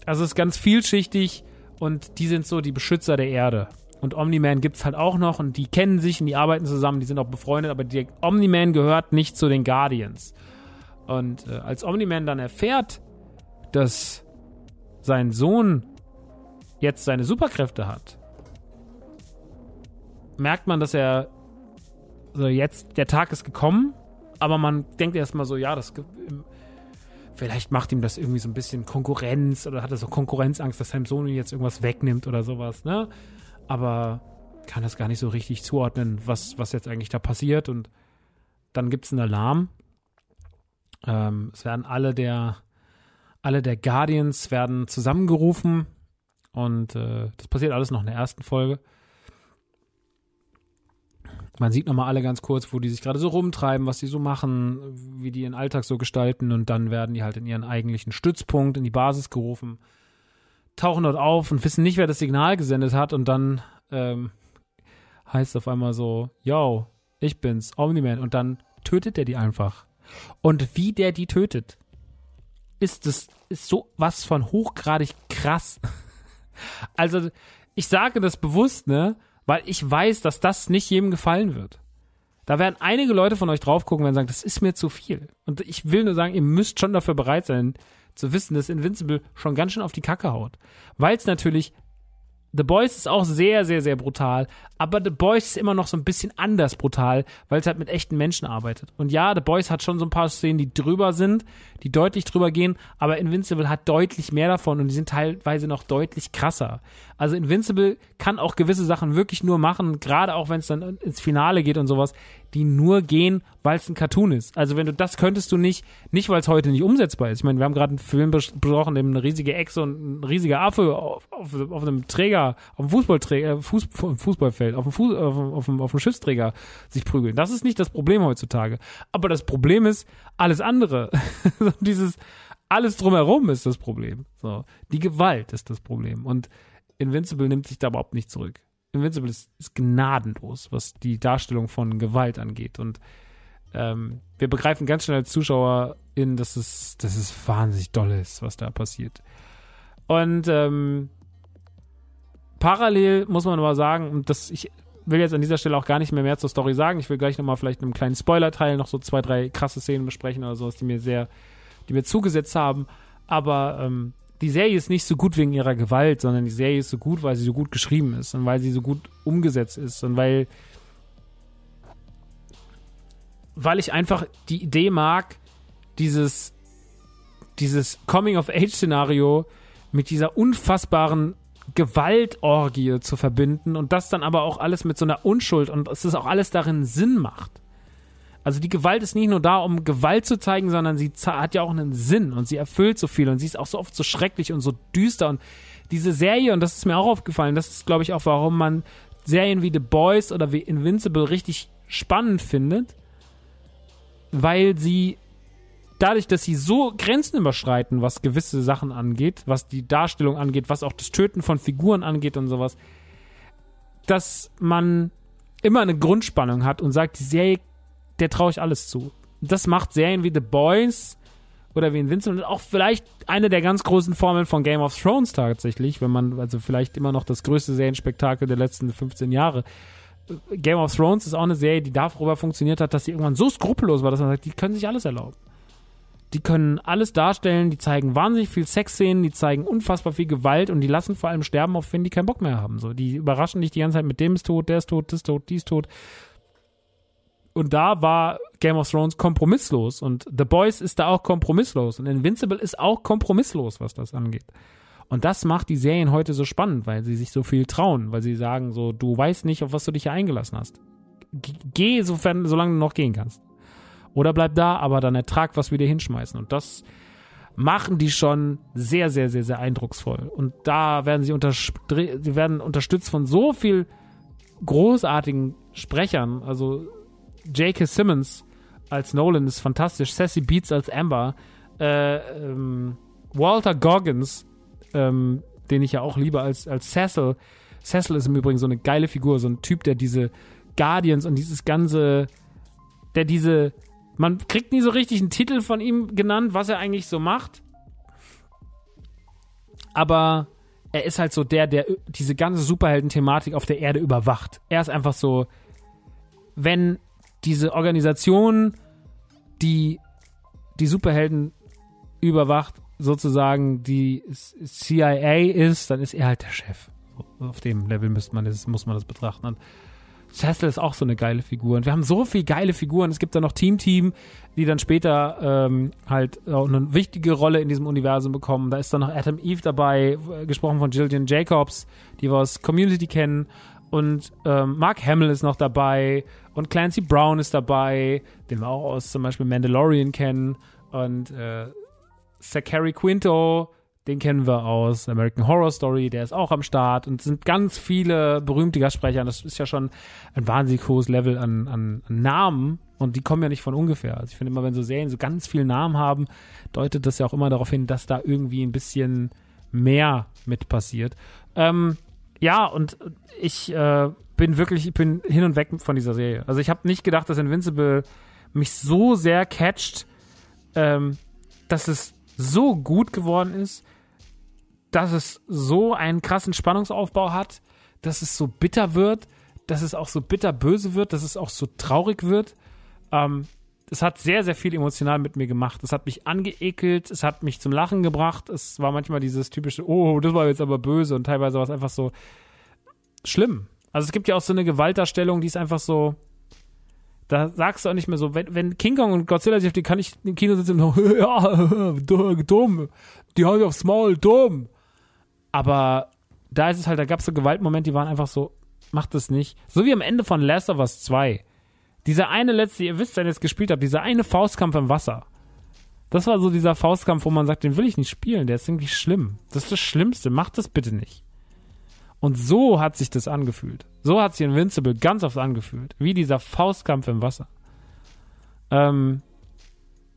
Also es ist ganz vielschichtig und die sind so die Beschützer der Erde. Und Omni-Man gibt es halt auch noch und die kennen sich und die arbeiten zusammen, die sind auch befreundet, aber der Omni-Man gehört nicht zu den Guardians. Und äh, als Omni-Man dann erfährt, dass sein Sohn jetzt seine Superkräfte hat, merkt man, dass er so jetzt, der Tag ist gekommen, aber man denkt erstmal so, ja, das vielleicht macht ihm das irgendwie so ein bisschen Konkurrenz oder hat er so Konkurrenzangst, dass sein Sohn ihm jetzt irgendwas wegnimmt oder sowas, ne? Aber kann das gar nicht so richtig zuordnen, was, was jetzt eigentlich da passiert und dann gibt es einen Alarm ähm, es werden alle der, alle der Guardians werden zusammengerufen und äh, das passiert alles noch in der ersten Folge. Man sieht nochmal alle ganz kurz, wo die sich gerade so rumtreiben, was sie so machen, wie die ihren Alltag so gestalten und dann werden die halt in ihren eigentlichen Stützpunkt, in die Basis gerufen, tauchen dort auf und wissen nicht, wer das Signal gesendet hat und dann ähm, heißt auf einmal so, yo, ich bin's, Omni-Man und dann tötet er die einfach. Und wie der die tötet, ist das ist so was von hochgradig krass. (laughs) Also, ich sage das bewusst, ne, weil ich weiß, dass das nicht jedem gefallen wird. Da werden einige Leute von euch drauf gucken und sagen, das ist mir zu viel. Und ich will nur sagen, ihr müsst schon dafür bereit sein, zu wissen, dass Invincible schon ganz schön auf die Kacke haut. Weil es natürlich The Boys ist auch sehr, sehr, sehr brutal, aber The Boys ist immer noch so ein bisschen anders brutal, weil es halt mit echten Menschen arbeitet. Und ja, The Boys hat schon so ein paar Szenen, die drüber sind, die deutlich drüber gehen, aber Invincible hat deutlich mehr davon und die sind teilweise noch deutlich krasser. Also Invincible kann auch gewisse Sachen wirklich nur machen, gerade auch wenn es dann ins Finale geht und sowas, die nur gehen, weil es ein Cartoon ist. Also wenn du das könntest du nicht, nicht weil es heute nicht umsetzbar ist. Ich meine, wir haben gerade einen Film besprochen, dem eine riesige Echse und ein riesiger Affe auf, auf, auf einem Träger, auf dem Fußballträger, äh, Fuß, Fußballfeld, auf dem, Fuß, auf, dem, auf, dem, auf dem Schiffsträger sich prügeln. Das ist nicht das Problem heutzutage. Aber das Problem ist alles andere. (laughs) Dieses alles drumherum ist das Problem. So, die Gewalt ist das Problem. Und Invincible nimmt sich da überhaupt nicht zurück. Invincible ist, ist gnadenlos, was die Darstellung von Gewalt angeht. Und ähm, wir begreifen ganz schnell als Zuschauer in, dass es, dass es wahnsinnig doll ist, was da passiert. Und ähm, parallel muss man aber sagen, und das, ich will jetzt an dieser Stelle auch gar nicht mehr mehr zur Story sagen. Ich will gleich nochmal vielleicht in einem kleinen Spoiler-Teil noch so zwei, drei krasse Szenen besprechen oder sowas, die mir sehr, die mir zugesetzt haben. Aber ähm, die Serie ist nicht so gut wegen ihrer Gewalt, sondern die Serie ist so gut, weil sie so gut geschrieben ist und weil sie so gut umgesetzt ist und weil weil ich einfach die Idee mag, dieses dieses Coming of Age Szenario mit dieser unfassbaren Gewaltorgie zu verbinden und das dann aber auch alles mit so einer Unschuld und es ist auch alles darin Sinn macht. Also die Gewalt ist nicht nur da, um Gewalt zu zeigen, sondern sie hat ja auch einen Sinn und sie erfüllt so viel und sie ist auch so oft so schrecklich und so düster und diese Serie, und das ist mir auch aufgefallen, das ist glaube ich auch, warum man Serien wie The Boys oder wie Invincible richtig spannend findet, weil sie dadurch, dass sie so Grenzen überschreiten, was gewisse Sachen angeht, was die Darstellung angeht, was auch das Töten von Figuren angeht und sowas, dass man immer eine Grundspannung hat und sagt, die Serie der traue ich alles zu. Das macht Serien wie The Boys oder wie Invincible und auch vielleicht eine der ganz großen Formeln von Game of Thrones tatsächlich, wenn man, also vielleicht immer noch das größte Serienspektakel der letzten 15 Jahre. Game of Thrones ist auch eine Serie, die darüber funktioniert hat, dass sie irgendwann so skrupellos war, dass man sagt, die können sich alles erlauben. Die können alles darstellen, die zeigen wahnsinnig viel Sexszenen, die zeigen unfassbar viel Gewalt und die lassen vor allem sterben, auf wenn die keinen Bock mehr haben. So, die überraschen dich die ganze Zeit mit dem ist tot, der ist tot, das ist tot, die ist tot. Und da war Game of Thrones kompromisslos und The Boys ist da auch kompromisslos und Invincible ist auch kompromisslos, was das angeht. Und das macht die Serien heute so spannend, weil sie sich so viel trauen, weil sie sagen so, du weißt nicht, auf was du dich hier eingelassen hast. Geh, sofern, solange du noch gehen kannst. Oder bleib da, aber dann ertrag, was wir dir hinschmeißen. Und das machen die schon sehr, sehr, sehr, sehr eindrucksvoll. Und da werden sie, sie werden unterstützt von so viel großartigen Sprechern. Also J.K. Simmons als Nolan ist fantastisch. Sassy Beats als Amber. Äh, ähm, Walter Goggins, ähm, den ich ja auch liebe als, als Cecil. Cecil ist im Übrigen so eine geile Figur, so ein Typ, der diese Guardians und dieses ganze, der diese, man kriegt nie so richtig einen Titel von ihm genannt, was er eigentlich so macht. Aber er ist halt so der, der diese ganze Superhelden-Thematik auf der Erde überwacht. Er ist einfach so, wenn diese Organisation, die die Superhelden überwacht, sozusagen die CIA ist, dann ist er halt der Chef. Auf dem Level müsste man das, muss man das betrachten. Und Cecil ist auch so eine geile Figur. Und wir haben so viele geile Figuren. Es gibt da noch Team Team, die dann später ähm, halt auch eine wichtige Rolle in diesem Universum bekommen. Da ist dann noch Adam Eve dabei, gesprochen von Jillian Jacobs, die wir aus Community kennen. Und ähm, Mark Hamill ist noch dabei. Und Clancy Brown ist dabei, den wir auch aus zum Beispiel Mandalorian kennen. Und äh, Zachary Quinto, den kennen wir aus American Horror Story, der ist auch am Start. Und es sind ganz viele berühmte Gastsprecher. Das ist ja schon ein wahnsinnig hohes Level an, an, an Namen. Und die kommen ja nicht von ungefähr. Also ich finde immer, wenn so Serien so ganz viele Namen haben, deutet das ja auch immer darauf hin, dass da irgendwie ein bisschen mehr mit passiert. Ähm, ja, und ich äh, bin wirklich, ich bin hin und weg von dieser Serie. Also ich habe nicht gedacht, dass Invincible mich so sehr catcht, ähm, dass es so gut geworden ist, dass es so einen krassen Spannungsaufbau hat, dass es so bitter wird, dass es auch so bitterböse wird, dass es auch so traurig wird. Ähm, es hat sehr, sehr viel emotional mit mir gemacht. Es hat mich angeekelt, es hat mich zum Lachen gebracht. Es war manchmal dieses typische, oh, das war jetzt aber böse und teilweise war es einfach so schlimm. Also es gibt ja auch so eine Gewaltdarstellung, die ist einfach so, da sagst du auch nicht mehr so, wenn, wenn King Kong und Godzilla sich auf die kann ich im Kino sitzen und so, (laughs) ja, (laughs) dumm, die haben aufs Maul, dumm. Aber da ist es halt, da gab es so Gewaltmomente, die waren einfach so, macht das nicht. So wie am Ende von Last of Us 2. Dieser eine letzte, ihr wisst, wenn ihr es gespielt habt, dieser eine Faustkampf im Wasser. Das war so dieser Faustkampf, wo man sagt, den will ich nicht spielen, der ist irgendwie schlimm. Das ist das Schlimmste, macht das bitte nicht. Und so hat sich das angefühlt. So hat sich Invincible ganz oft angefühlt. Wie dieser Faustkampf im Wasser. Ähm,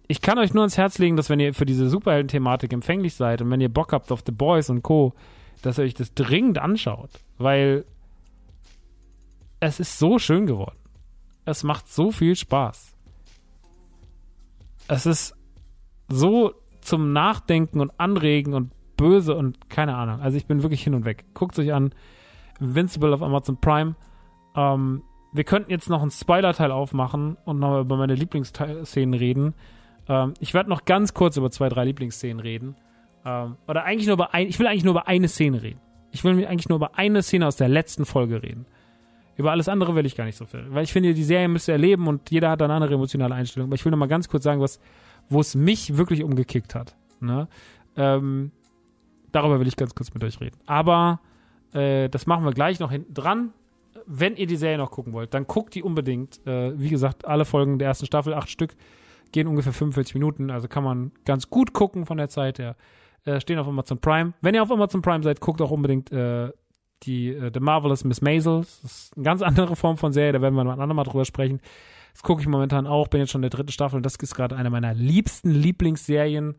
ich kann euch nur ans Herz legen, dass wenn ihr für diese Superhelden-Thematik empfänglich seid und wenn ihr Bock habt auf The Boys und Co., dass ihr euch das dringend anschaut. Weil es ist so schön geworden. Es macht so viel Spaß. Es ist so zum Nachdenken und Anregen und böse und keine Ahnung. Also ich bin wirklich hin und weg. Guckt euch an. Invincible auf Amazon Prime. Ähm, wir könnten jetzt noch einen Spoiler-Teil aufmachen und noch über meine Lieblingsszenen reden. Ähm, ich werde noch ganz kurz über zwei, drei Lieblingsszenen reden. Ähm, oder eigentlich nur über ein, ich will eigentlich nur über eine Szene reden. Ich will eigentlich nur über eine Szene aus der letzten Folge reden. Über alles andere will ich gar nicht so viel. Weil ich finde, die Serie müsste erleben und jeder hat eine andere emotionale Einstellung. Aber ich will noch mal ganz kurz sagen, was, wo es mich wirklich umgekickt hat. Ne? Ähm, Darüber will ich ganz kurz mit euch reden. Aber äh, das machen wir gleich noch hinten dran. Wenn ihr die Serie noch gucken wollt, dann guckt die unbedingt. Äh, wie gesagt, alle Folgen der ersten Staffel, acht Stück, gehen ungefähr 45 Minuten. Also kann man ganz gut gucken von der Zeit her. Äh, stehen auf Amazon Prime. Wenn ihr auf Amazon Prime seid, guckt auch unbedingt äh, die äh, The Marvelous Miss Maisel. Das ist eine ganz andere Form von Serie, da werden wir noch ein andermal drüber sprechen. Das gucke ich momentan auch, bin jetzt schon in der dritten Staffel und das ist gerade eine meiner liebsten Lieblingsserien.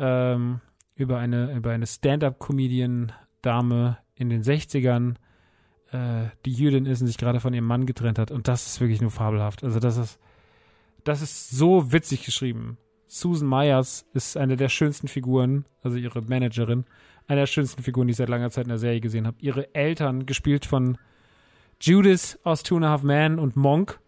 Ähm, über eine, über eine Stand-up-Comedian-Dame in den 60ern, äh, die Jüdin ist und sich gerade von ihrem Mann getrennt hat. Und das ist wirklich nur fabelhaft. Also das ist, das ist so witzig geschrieben. Susan Myers ist eine der schönsten Figuren, also ihre Managerin, eine der schönsten Figuren, die ich seit langer Zeit in der Serie gesehen habe. Ihre Eltern, gespielt von Judith aus Two and a Half Men und Monk,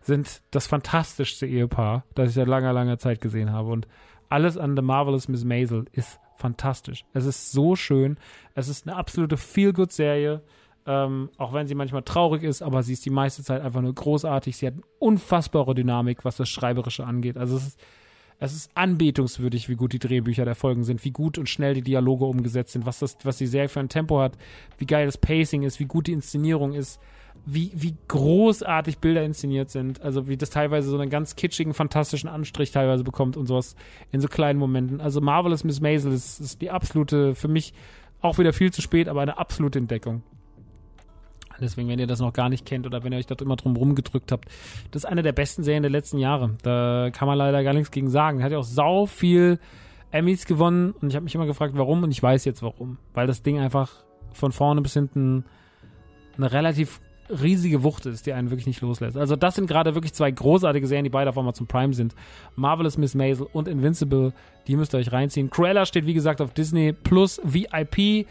sind das fantastischste Ehepaar, das ich seit langer, langer Zeit gesehen habe. Und alles an The Marvelous Miss Maisel ist fantastisch. Es ist so schön. Es ist eine absolute Feel-Good-Serie. Ähm, auch wenn sie manchmal traurig ist, aber sie ist die meiste Zeit einfach nur großartig. Sie hat eine unfassbare Dynamik, was das Schreiberische angeht. Also es ist, es ist anbetungswürdig, wie gut die Drehbücher der Folgen sind, wie gut und schnell die Dialoge umgesetzt sind, was, das, was die Serie für ein Tempo hat, wie geil das Pacing ist, wie gut die Inszenierung ist, wie, wie großartig Bilder inszeniert sind. Also wie das teilweise so einen ganz kitschigen, fantastischen Anstrich teilweise bekommt und sowas in so kleinen Momenten. Also Marvelous Miss Maisel ist, ist die absolute, für mich auch wieder viel zu spät, aber eine absolute Entdeckung. Deswegen, wenn ihr das noch gar nicht kennt oder wenn ihr euch dort immer drum rumgedrückt habt, das ist eine der besten Serien der letzten Jahre. Da kann man leider gar nichts gegen sagen. Hat ja auch sau viel Emmys gewonnen und ich habe mich immer gefragt, warum und ich weiß jetzt warum. Weil das Ding einfach von vorne bis hinten eine relativ riesige Wucht ist, die einen wirklich nicht loslässt. Also das sind gerade wirklich zwei großartige Serien, die beide auf einmal zum Prime sind. Marvelous Miss Maisel und Invincible, die müsst ihr euch reinziehen. Cruella steht wie gesagt auf Disney Plus VIP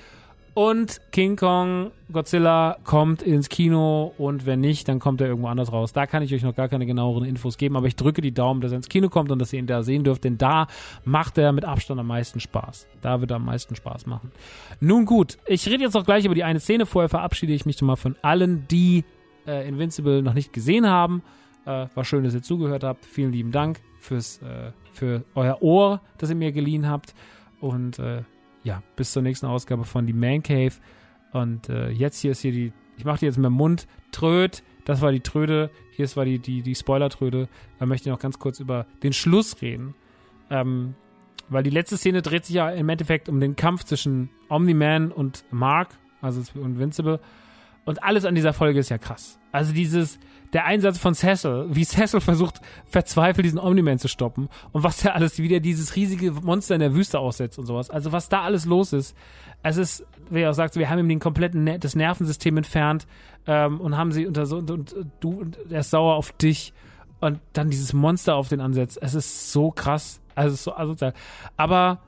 und King Kong Godzilla kommt ins Kino und wenn nicht, dann kommt er irgendwo anders raus. Da kann ich euch noch gar keine genaueren Infos geben, aber ich drücke die Daumen, dass er ins Kino kommt und dass ihr ihn da sehen dürft, denn da macht er mit Abstand am meisten Spaß. Da wird er am meisten Spaß machen. Nun gut, ich rede jetzt auch gleich über die eine Szene. Vorher verabschiede ich mich schon mal von allen, die äh, Invincible noch nicht gesehen haben. Äh, war schön, dass ihr zugehört habt. Vielen lieben Dank fürs, äh, für euer Ohr, das ihr mir geliehen habt. Und äh, ja, bis zur nächsten Ausgabe von die Man Cave. Und äh, jetzt hier ist hier die, ich mache die jetzt mit dem Mund, Tröd, das war die Tröde, hier ist war die, die, die Spoiler-Tröde. Da möchte ich noch ganz kurz über den Schluss reden. Ähm, weil die letzte Szene dreht sich ja im Endeffekt um den Kampf zwischen Omni-Man und Mark, also Invincible. Und alles an dieser Folge ist ja krass. Also dieses, der Einsatz von Cecil, wie Cecil versucht, verzweifelt diesen Omni-Man zu stoppen und was er alles wieder dieses riesige Monster in der Wüste aussetzt und sowas. Also was da alles los ist. Es ist, wie er auch sagt, wir haben ihm den kompletten, ne das Nervensystem entfernt ähm, und haben sie unter so, und, und, du, und er ist sauer auf dich und dann dieses Monster auf den ansetzt. Es ist so krass. Also es ist so asozial. Aber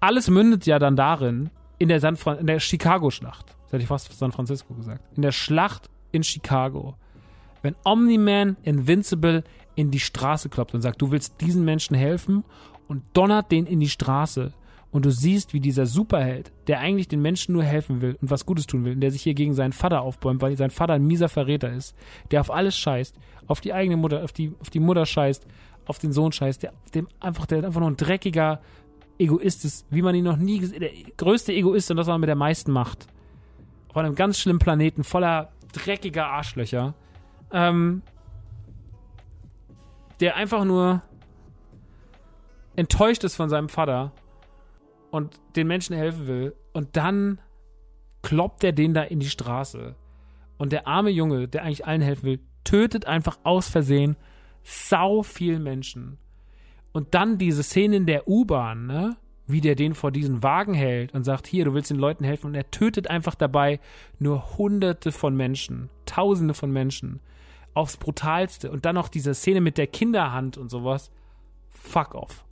alles mündet ja dann darin, in der, San in der Chicago-Schlacht. Das hätte ich fast San Francisco gesagt. In der Schlacht in Chicago wenn Omni-Man Invincible in die Straße kloppt und sagt, du willst diesen Menschen helfen und donnert den in die Straße und du siehst, wie dieser Superheld, der eigentlich den Menschen nur helfen will und was Gutes tun will, und der sich hier gegen seinen Vater aufbäumt, weil sein Vater ein mieser Verräter ist, der auf alles scheißt, auf die eigene Mutter, auf die, auf die Mutter scheißt, auf den Sohn scheißt, der dem einfach, der einfach nur ein dreckiger Egoist ist, wie man ihn noch nie gesehen, der größte Egoist und das, was man mit der meisten macht. Auf einem ganz schlimmen Planeten voller dreckiger Arschlöcher ähm, der einfach nur enttäuscht ist von seinem Vater und den Menschen helfen will und dann kloppt er den da in die Straße und der arme Junge, der eigentlich allen helfen will, tötet einfach aus Versehen sau viel Menschen. Und dann diese Szene in der U-Bahn, ne? Wie der den vor diesen Wagen hält und sagt, hier, du willst den Leuten helfen. Und er tötet einfach dabei nur hunderte von Menschen, tausende von Menschen aufs Brutalste. Und dann noch diese Szene mit der Kinderhand und sowas. Fuck off.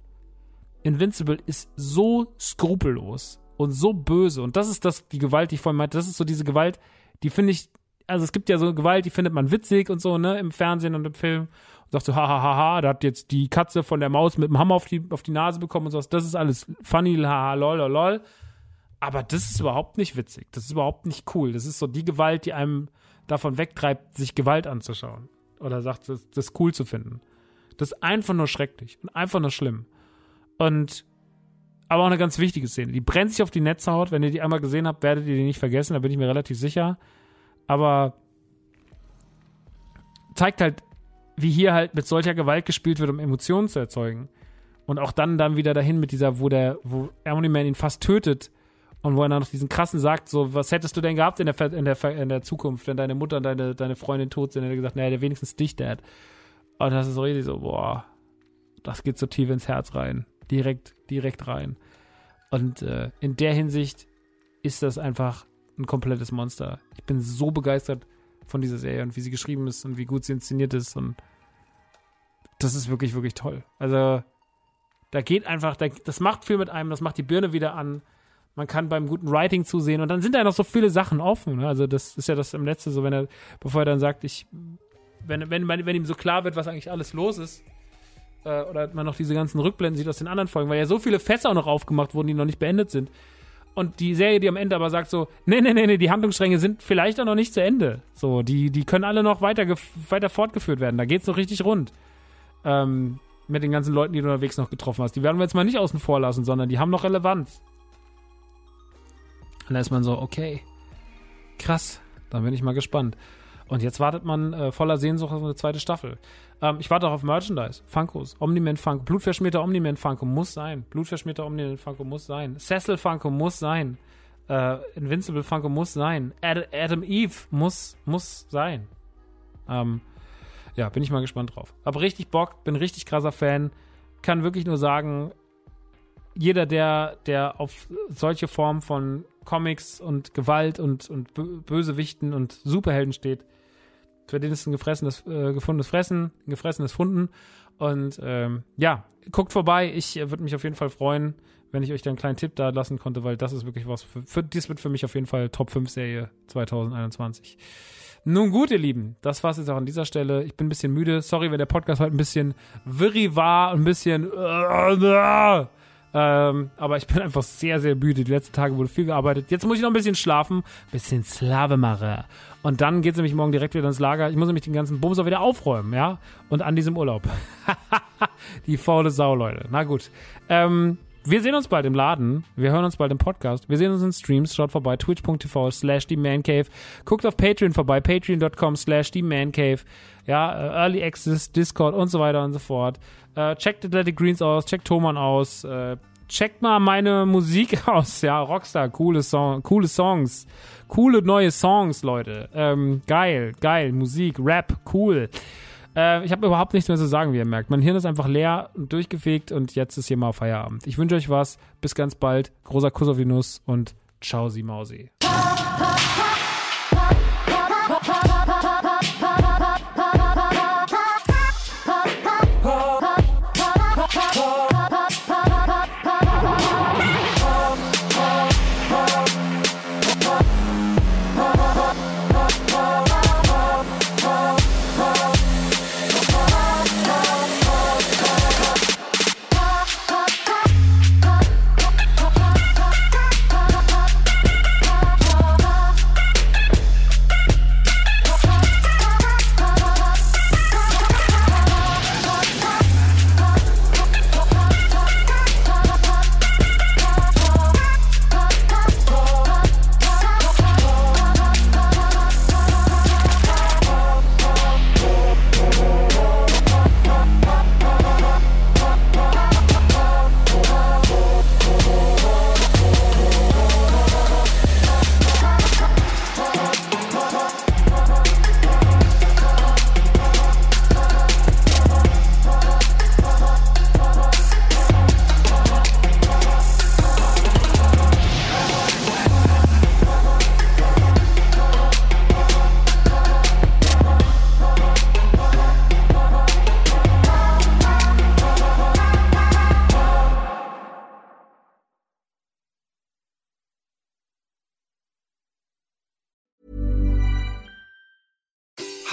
Invincible ist so skrupellos und so böse. Und das ist das, die Gewalt, die ich vorhin meinte. Das ist so diese Gewalt, die finde ich, also es gibt ja so Gewalt, die findet man witzig und so, ne, im Fernsehen und im Film. Und sagt so, hahaha, ha, ha, da hat jetzt die Katze von der Maus mit dem Hammer auf die, auf die Nase bekommen und sowas. Das ist alles funny, haha, lol, lol, lol. Aber das ist überhaupt nicht witzig. Das ist überhaupt nicht cool. Das ist so die Gewalt, die einem davon wegtreibt, sich Gewalt anzuschauen. Oder sagt, das, das cool zu finden. Das ist einfach nur schrecklich und einfach nur schlimm. Und aber auch eine ganz wichtige Szene. Die brennt sich auf die Netzhaut. Wenn ihr die einmal gesehen habt, werdet ihr die nicht vergessen, da bin ich mir relativ sicher. Aber zeigt halt, wie hier halt mit solcher Gewalt gespielt wird, um Emotionen zu erzeugen. Und auch dann dann wieder dahin mit dieser, wo der, wo Harmony Man ihn fast tötet, und wo er dann noch diesen krassen sagt, so, was hättest du denn gehabt in der, in der, in der Zukunft, wenn deine Mutter und deine, deine Freundin tot sind? Und er hat gesagt, naja, der wenigstens dich, Dad. Und das ist so richtig so, boah, das geht so tief ins Herz rein. Direkt, direkt rein. Und äh, in der Hinsicht ist das einfach ein komplettes Monster. Ich bin so begeistert von dieser Serie und wie sie geschrieben ist und wie gut sie inszeniert ist und das ist wirklich, wirklich toll. Also, da geht einfach, das macht viel mit einem, das macht die Birne wieder an. Man kann beim guten Writing zusehen und dann sind da noch so viele Sachen offen. Ne? Also, das ist ja das im Letzten so, wenn er, bevor er dann sagt, ich, wenn, wenn, wenn ihm so klar wird, was eigentlich alles los ist, äh, oder man noch diese ganzen Rückblenden sieht aus den anderen Folgen, weil ja so viele Fässer auch noch aufgemacht wurden, die noch nicht beendet sind. Und die Serie, die am Ende aber sagt so, nee, nee, nee, nee, die Handlungsstränge sind vielleicht auch noch nicht zu Ende. So, die, die können alle noch weiter, weiter fortgeführt werden. Da geht's noch richtig rund. Ähm, mit den ganzen Leuten, die du unterwegs noch getroffen hast. Die werden wir jetzt mal nicht außen vor lassen, sondern die haben noch Relevanz. Und da ist man so, okay, krass, dann bin ich mal gespannt. Und jetzt wartet man äh, voller Sehnsucht auf eine zweite Staffel. Ähm, ich warte auch auf Merchandise. Funkos, Omniman Funko, Blutverschmierter Omniman Funko muss sein. Blutverschmierter Omniman Funko muss sein. Cecil Funko muss sein. Äh, Invincible Funko muss sein. Ad Adam Eve muss, muss sein. Ähm, ja, bin ich mal gespannt drauf. Hab richtig Bock, bin richtig krasser Fan. Kann wirklich nur sagen, jeder, der, der auf solche Formen von Comics und Gewalt und, und Bösewichten und Superhelden steht, für den ist ein gefressenes, äh, gefundenes Fressen, ein gefressenes Funden. Und ähm, ja, guckt vorbei. Ich äh, würde mich auf jeden Fall freuen, wenn ich euch da einen kleinen Tipp da lassen konnte, weil das ist wirklich was für, für das wird für mich auf jeden Fall Top 5 Serie 2021. Nun gut, ihr Lieben, das war's jetzt auch an dieser Stelle. Ich bin ein bisschen müde. Sorry, wenn der Podcast heute ein bisschen wirri war, ein bisschen äh, ähm, aber ich bin einfach sehr, sehr müde. Die letzten Tage wurde viel gearbeitet. Jetzt muss ich noch ein bisschen schlafen, ein bisschen Slave machen. Und dann geht es nämlich morgen direkt wieder ins Lager. Ich muss nämlich den ganzen Bums auch wieder aufräumen, ja? Und an diesem Urlaub. (laughs) Die faule Sau, Leute. Na gut. Ähm, wir sehen uns bald im Laden. Wir hören uns bald im Podcast. Wir sehen uns in Streams. Schaut vorbei. Twitch.tv slash die Mancave. Guckt auf Patreon vorbei. Patreon.com slash die Mancave. Ja, äh, Early Access, Discord und so weiter und so fort. Äh, checkt Athletic Greens aus. Checkt Thoman aus. Äh, checkt mal meine Musik (laughs) aus. Ja, Rockstar. Coole, Song, coole Songs. Coole neue Songs, Leute. Ähm, geil, geil. Musik, Rap, cool. Äh, ich habe überhaupt nichts mehr zu sagen, wie ihr merkt. Mein Hirn ist einfach leer und durchgefegt und jetzt ist hier mal Feierabend. Ich wünsche euch was. Bis ganz bald. Großer Kuss auf die Nuss und ciao, Sie Mausi.